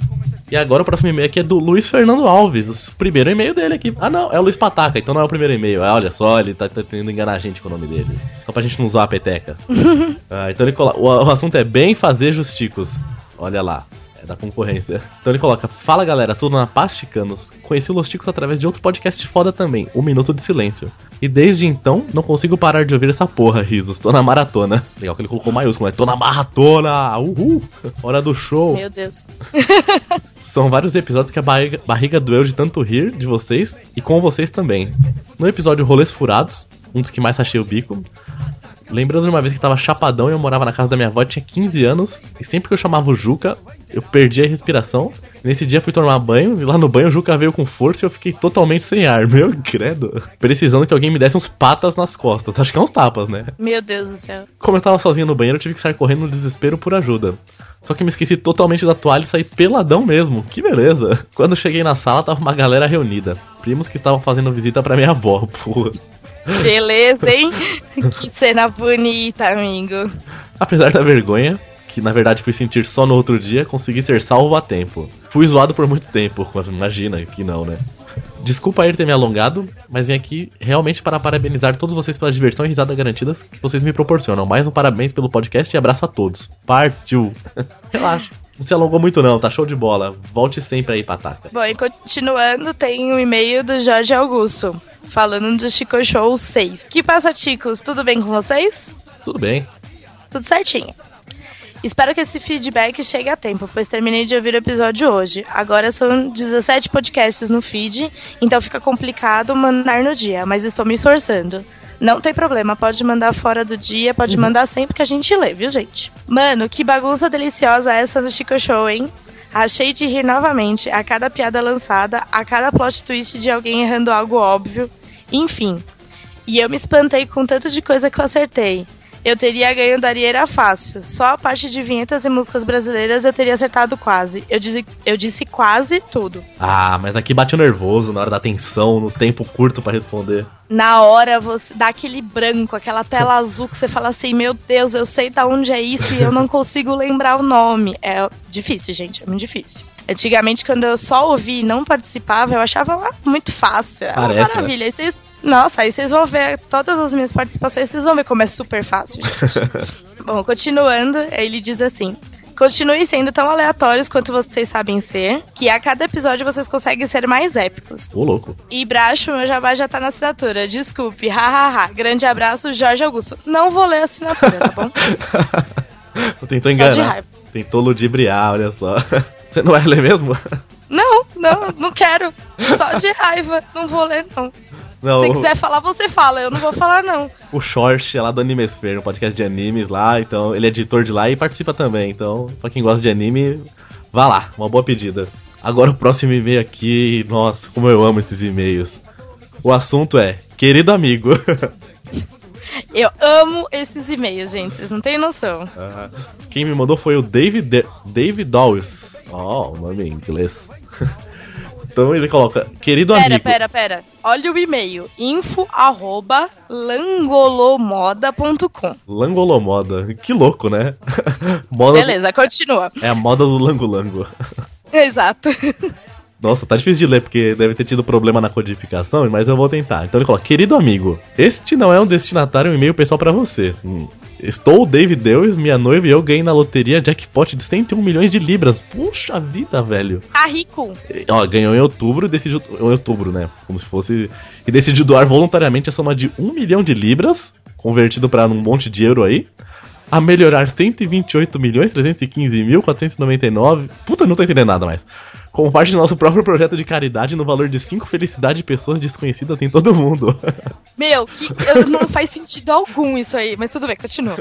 E agora o próximo e-mail aqui é do Luiz Fernando Alves. O primeiro e-mail dele aqui. Ah, não, é o Luiz Pataca, então não é o primeiro e-mail. Ah, olha só, ele tá, tentando enganar a gente com o nome dele. Só pra gente não usar a peteca. Ah, então ele coloca. O, o assunto é bem fazer justicos. Olha lá. Da concorrência. Então ele coloca: Fala galera, tudo na paz, chicanos. Conheci o Los Ticos através de outro podcast foda também, Um Minuto de Silêncio. E desde então, não consigo parar de ouvir essa porra, risos. Tô na maratona. Legal que ele colocou maiúsculo, né? Tô na maratona! Uhul! Hora do show! Meu Deus. São vários episódios que a barriga, barriga doeu de tanto rir de vocês e com vocês também. No episódio Rolês Furados, um dos que mais achei o bico, lembrando de uma vez que tava chapadão e eu morava na casa da minha avó, tinha 15 anos, e sempre que eu chamava o Juca, eu perdia a respiração. Nesse dia fui tomar banho, e lá no banho o Juca veio com força e eu fiquei totalmente sem ar. Meu credo. Precisando que alguém me desse uns patas nas costas. Acho que é uns tapas, né? Meu Deus do céu. Como eu tava sozinho no banheiro, eu tive que sair correndo no desespero por ajuda. Só que me esqueci totalmente da toalha e saí peladão mesmo. Que beleza. Quando cheguei na sala, tava uma galera reunida. Primos que estavam fazendo visita pra minha avó, porra. Beleza, hein? que cena bonita, amigo. Apesar da vergonha, que na verdade fui sentir só no outro dia, consegui ser salvo a tempo. Fui zoado por muito tempo, mas imagina que não, né? Desculpa aí ter me alongado, mas vim aqui realmente para parabenizar todos vocês pela diversão e risada garantidas que vocês me proporcionam. Mais um parabéns pelo podcast e abraço a todos. Partiu! Relaxa. Não se alongou muito não, tá show de bola. Volte sempre aí, Pataca. Bom, e continuando, tem um e-mail do Jorge Augusto, falando do Chico Show 6. Que passa, chicos? Tudo bem com vocês? Tudo bem. Tudo certinho. Espero que esse feedback chegue a tempo, pois terminei de ouvir o episódio hoje. Agora são 17 podcasts no feed, então fica complicado mandar no dia, mas estou me esforçando. Não tem problema, pode mandar fora do dia, pode mandar sempre que a gente lê, viu, gente? Mano, que bagunça deliciosa essa do Chico Show, hein? Achei de rir novamente a cada piada lançada, a cada plot twist de alguém errando algo óbvio, enfim. E eu me espantei com tanto de coisa que eu acertei. Eu teria ganho da Arieira fácil. Só a parte de vinhetas e músicas brasileiras eu teria acertado quase. Eu disse, eu disse quase tudo. Ah, mas aqui bate o nervoso na hora da tensão, no tempo curto pra responder. Na hora você dá aquele branco, aquela tela azul que você fala assim: Meu Deus, eu sei da onde é isso e eu não consigo lembrar o nome. É difícil, gente, é muito difícil. Antigamente, quando eu só ouvi e não participava, eu achava muito fácil. Uma Parece, né? maravilha. Aí vocês, nossa, aí vocês vão ver todas as minhas participações, vocês vão ver como é super fácil, gente. Bom, continuando, ele diz assim. Continue sendo tão aleatórios quanto vocês sabem ser, que a cada episódio vocês conseguem ser mais épicos. Ô, louco. E Bracho, meu jabá já tá na assinatura. Desculpe, hahaha. Grande abraço, Jorge Augusto. Não vou ler a assinatura, tá bom? Tentou Só de enganar. raiva. Tentou ludibriar, olha só. Você não vai ler mesmo? Não, não, não quero. Só de raiva. Não vou ler, não. Não, Se o, quiser falar, você fala. Eu não vou falar, não. o Short é lá do Animesphere, um podcast de animes lá, então ele é editor de lá e participa também. Então, pra quem gosta de anime, vá lá, uma boa pedida. Agora o próximo e-mail aqui, nossa, como eu amo esses e-mails. O assunto é, querido amigo. Eu amo esses e-mails, gente. Vocês não têm noção. Ah, Quem me mandou foi o David, De David Dawes. Ó, o nome em inglês. então ele coloca, querido Pera, amigo. pera, pera. Olha o e-mail. info arroba langolomoda.com Langolomoda. Que louco, né? moda Beleza, continua. É a moda do langolango. Exato. Nossa, tá difícil de ler porque deve ter tido problema na codificação, mas eu vou tentar. Então ele coloca: Querido amigo, este não é um destinatário um e-mail pessoal pra você. Hum. Estou o David Deus, minha noiva e eu ganhei na loteria jackpot de 101 milhões de libras. Puxa vida, velho. Tá rico. Ó, ganhou em outubro e decidiu. Em outubro, né? Como se fosse. E decidiu doar voluntariamente a soma de 1 milhão de libras, convertido pra um monte de euro aí. A melhorar 128 milhões 315 mil 499. Puta, não tô entendendo nada mais. Como parte do nosso próprio projeto de caridade no valor de 5 felicidades de pessoas desconhecidas em todo mundo. Meu, que não faz sentido algum isso aí. Mas tudo bem, continua.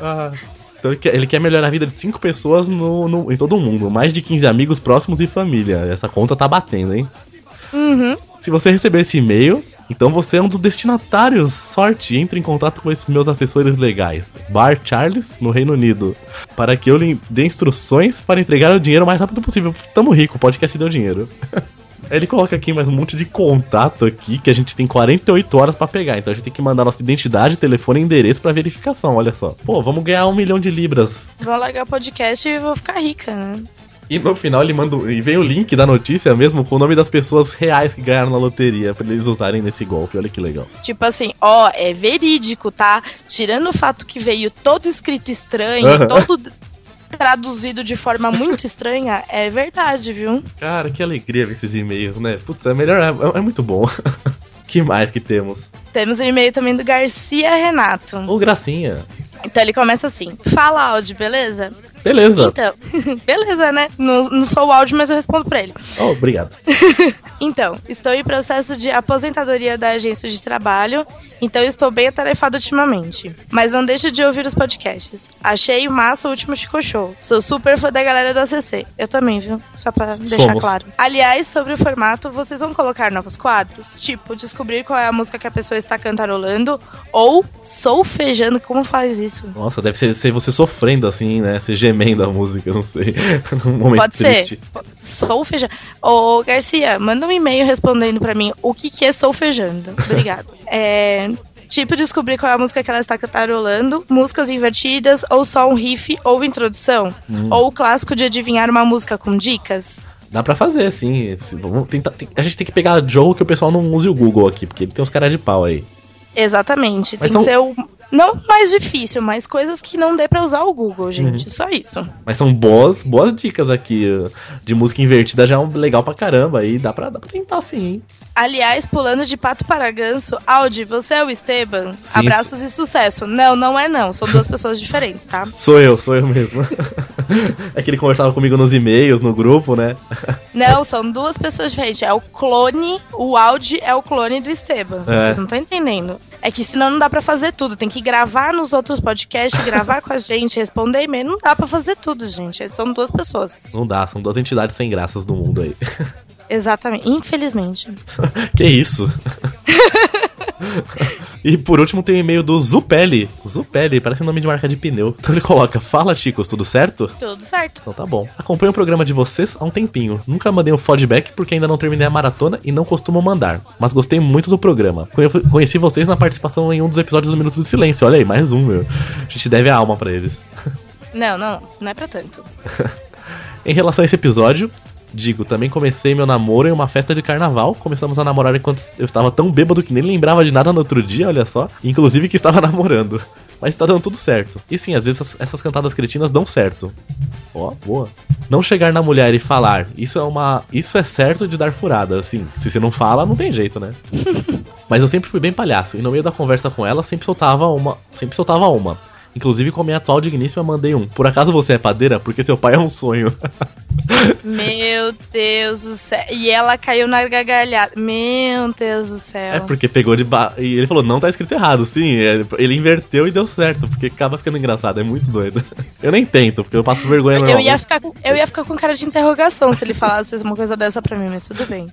Ah, Então ele quer, ele quer melhorar a vida de 5 pessoas no, no- em todo o mundo. Mais de 15 amigos próximos e família. Essa conta tá batendo, hein? Uhum. Se você receber esse e-mail, então você é um dos destinatários. Sorte, entre em contato com esses meus assessores legais, Bar Charles, no Reino Unido, para que eu lhe dê instruções para entregar o dinheiro o mais rápido possível. Tamo rico, o podcast deu dinheiro. Ele coloca aqui mais um monte de contato aqui que a gente tem 48 horas pra pegar. Então a gente tem que mandar nossa identidade, telefone e endereço pra verificação. Olha só. Pô, vamos ganhar um milhão de libras. Vou largar o podcast e vou ficar rica, né? E no final ele manda. E vem o link da notícia mesmo com o nome das pessoas reais que ganharam na loteria pra eles usarem nesse golpe. Olha que legal. Tipo assim, ó, é verídico, tá? Tirando o fato que veio todo escrito estranho, Aham. todo traduzido de forma muito estranha, é verdade, viu? Cara, que alegria ver esses e-mails, né? Putz, é melhor. É, é muito bom. que mais que temos? Temos um e-mail também do Garcia Renato. Ô, Gracinha. Então ele começa assim: Fala áudio, beleza? Beleza. Então, beleza, né? Não, não sou o áudio, mas eu respondo pra ele. Oh, obrigado. Então, estou em processo de aposentadoria da agência de trabalho, então estou bem atarefado ultimamente. Mas não deixo de ouvir os podcasts. Achei massa o último Chico Show. Sou super fã da galera do ACC. Eu também, viu? Só pra deixar Somos. claro. Aliás, sobre o formato, vocês vão colocar novos quadros? Tipo, descobrir qual é a música que a pessoa está cantarolando ou solfejando. Como faz isso? Nossa, deve ser, ser você sofrendo assim, né? Você gemendo a música, não sei. Num momento Pode triste. ser. Solfejando. Ô, Garcia, manda um e-mail respondendo pra mim o que, que é solfejando. Obrigado. é. Tipo, descobrir qual é a música que ela está cantarolando, músicas invertidas, ou só um riff ou introdução. Hum. Ou o clássico de adivinhar uma música com dicas. Dá pra fazer, sim. Esse- Vamos tentar, tem- a gente tem que pegar Joe que o pessoal não use o Google aqui, porque ele tem uns caras de pau aí. Exatamente. Mas Tem são- que ser o Não mais difícil, mas coisas que não dê pra usar o Google, gente. Uhum. Só isso. Mas são boas, boas dicas aqui. De música invertida já é um legal pra caramba. E dá pra, dá pra tentar sim, hein? Aliás, pulando de pato para ganso, Audi, você é o Esteban? Sim. Abraços e sucesso. Não, não é não. São duas pessoas diferentes, tá? Sou eu, sou eu mesmo. é que ele conversava comigo nos e-mails, no grupo, né? Não, são duas pessoas diferentes. É o clone, o Audi é o clone do Esteban. É. Vocês não estão entendendo. É que senão não dá pra fazer tudo. Tem que gravar nos outros podcasts, gravar com a gente, responder e-mail. Não dá pra fazer tudo, gente. São duas pessoas. Não dá, são duas entidades sem graças do mundo aí. Exatamente. Infelizmente. que isso? e por último tem o e-mail do Zupelli. Zupelli, parece nome de marca de pneu. Então ele coloca: Fala, Chicos, tudo certo? Tudo certo. Então tá bom. Acompanho o programa de vocês há um tempinho. Nunca mandei um feedback porque ainda não terminei a maratona e não costumo mandar. Mas gostei muito do programa. Conhe- Conheci vocês na participação em um dos episódios do Minuto do Silêncio. Olha aí, mais um, meu. A gente deve a alma pra eles. Não, não, não é pra tanto. Em relação a esse episódio, digo, também comecei meu namoro em uma festa de carnaval. Começamos a namorar enquanto eu estava tão bêbado que nem lembrava de nada no outro dia, olha só. Inclusive que estava namorando. Mas tá dando tudo certo. E sim, às vezes essas, essas cantadas cretinas dão certo. Ó, boa. Não chegar na mulher e falar, isso é uma. Isso é certo de dar furada, assim. Se você não fala, não tem jeito, né? Mas eu sempre fui bem palhaço, e no meio da conversa com ela sempre soltava uma. Sempre soltava uma. Inclusive com a minha atual digníssima mandei um. Por acaso você é padeira? Porque seu pai é um sonho. Meu Deus do céu. E ela caiu na gargalhada. Meu Deus do céu. É porque pegou de ba... E ele falou, não tá escrito errado, sim. é- Ele inverteu e deu certo, porque acaba ficando engraçado, é muito doido. Eu nem tento, porque eu passo vergonha Eu ia, ficar, com- eu ia ficar com cara de interrogação se ele falasse uma coisa dessa pra mim, mas tudo bem.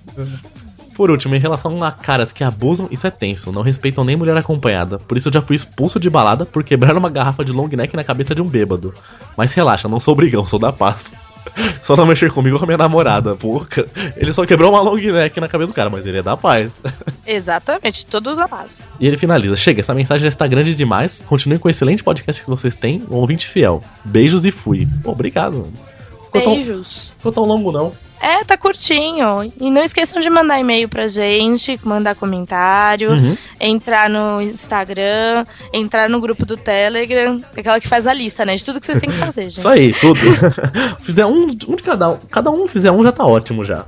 Por último, em relação a caras que abusam, isso é tenso. Não respeitam nem mulher acompanhada. Por isso eu já fui expulso de balada por quebrar uma garrafa de long neck na cabeça de um bêbado. Mas relaxa, não sou brigão, sou da paz. Só não mexer comigo com a minha namorada. Porra, ele só quebrou uma long neck na cabeça do cara, mas ele é da paz. Exatamente, tudo na paz. E ele finaliza: Chega, essa mensagem já está grande demais. Continue com o excelente podcast que vocês têm. Um ouvinte fiel. Beijos e fui. Obrigado. Beijos. Ficou tão longo, não. É, tá curtinho. E não esqueçam de mandar e-mail pra gente, mandar comentário, Uhum. entrar no Instagram, entrar no grupo do Telegram, aquela que faz a lista, né? De tudo que vocês têm que fazer, gente. Isso aí, tudo. fizer um, um de cada um. Cada um fizer um já tá ótimo já.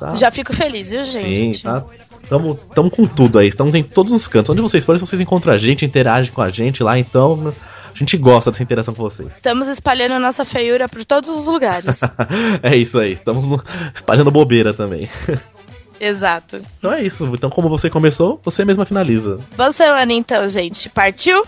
Tá? Já fico feliz, viu, gente? Sim, tá. Tamo, tamo com tudo aí. Estamos em todos os cantos. Onde vocês forem, vocês encontram a gente, interagem com a gente lá. Então, a gente gosta dessa interação com vocês. Estamos espalhando a nossa feiura por todos os lugares. é isso aí. Estamos no- espalhando bobeira também. Exato. Então é isso. Então, como você começou, você mesma finaliza. Boa semana então, gente. Partiu?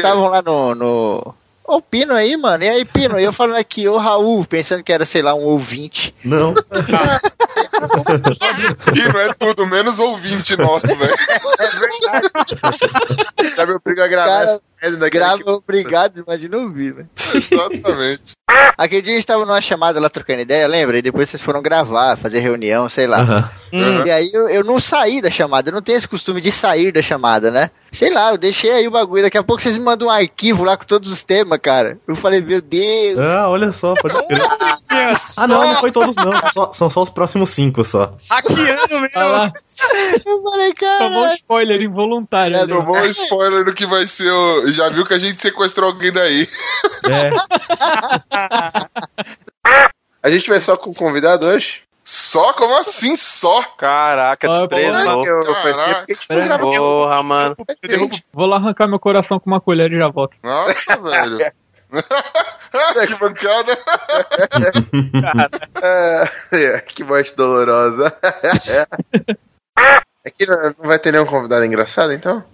Estavam lá no. no... Ô, Pino aí, mano. E aí, Pino? E eu falando aqui, ô Raul, pensando que era, sei lá, um ouvinte. Não. E não é tudo, menos ouvinte nosso, velho. Já me obriga a gravar Cara, essa Grava, obrigado, imagina ouvir, né? Exatamente. Aquele dia a gente tava numa chamada lá trocando ideia, lembra? E depois vocês foram gravar, fazer reunião, sei lá. Uhum. E aí eu, eu não saí da chamada, eu não tenho esse costume de sair da chamada, né? Sei lá, eu deixei aí o bagulho, daqui a pouco vocês me mandam um arquivo lá com todos os temas, cara. Eu falei, meu Deus. Ah, olha só, pode crer. Ah, não, não foi todos não. Só- são só os próximos cinco só. Hackeando mesmo. Olha lá, Eu falei, tomou um cara. spoiler involuntário. É. Tomou um spoiler do que vai ser o... Já viu que a gente sequestrou alguém daí. É. A gente vai só com convidado hoje? Só? Como assim só? Caraca, Ah, desprezou. Porra, mano. Vou lá arrancar meu coração com uma colher e já volto. Nossa, velho. que bancada. É, que morte dolorosa. Aqui não, não vai ter nenhum convidado engraçado, então?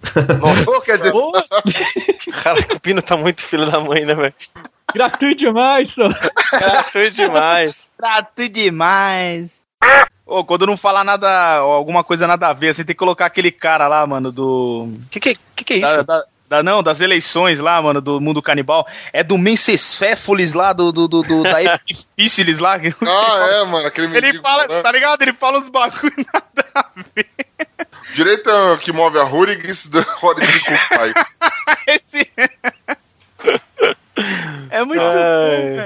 Ou quer dizer, Ô, Caraca, o Pino tá muito filho da mãe, né, velho? gratuito demais, só. Gratuito demais. Trato demais. Ô, quando não falar nada, ou alguma coisa nada a ver, você tem que colocar aquele cara lá, mano, do. Que que, que, que é isso? da- da- não, das eleições lá, mano, do mundo canibal. É do Mencesféfolis lá, do, do, do, do da Epifícilis lá. Ah, é, mano, aquele Ele mendigo fala, falando. tá ligado? Ele fala uns bagulho nada a ver. Direito é o que move a Hurrigs do Horace Pai. Esse. É muito Ai. bom, velho.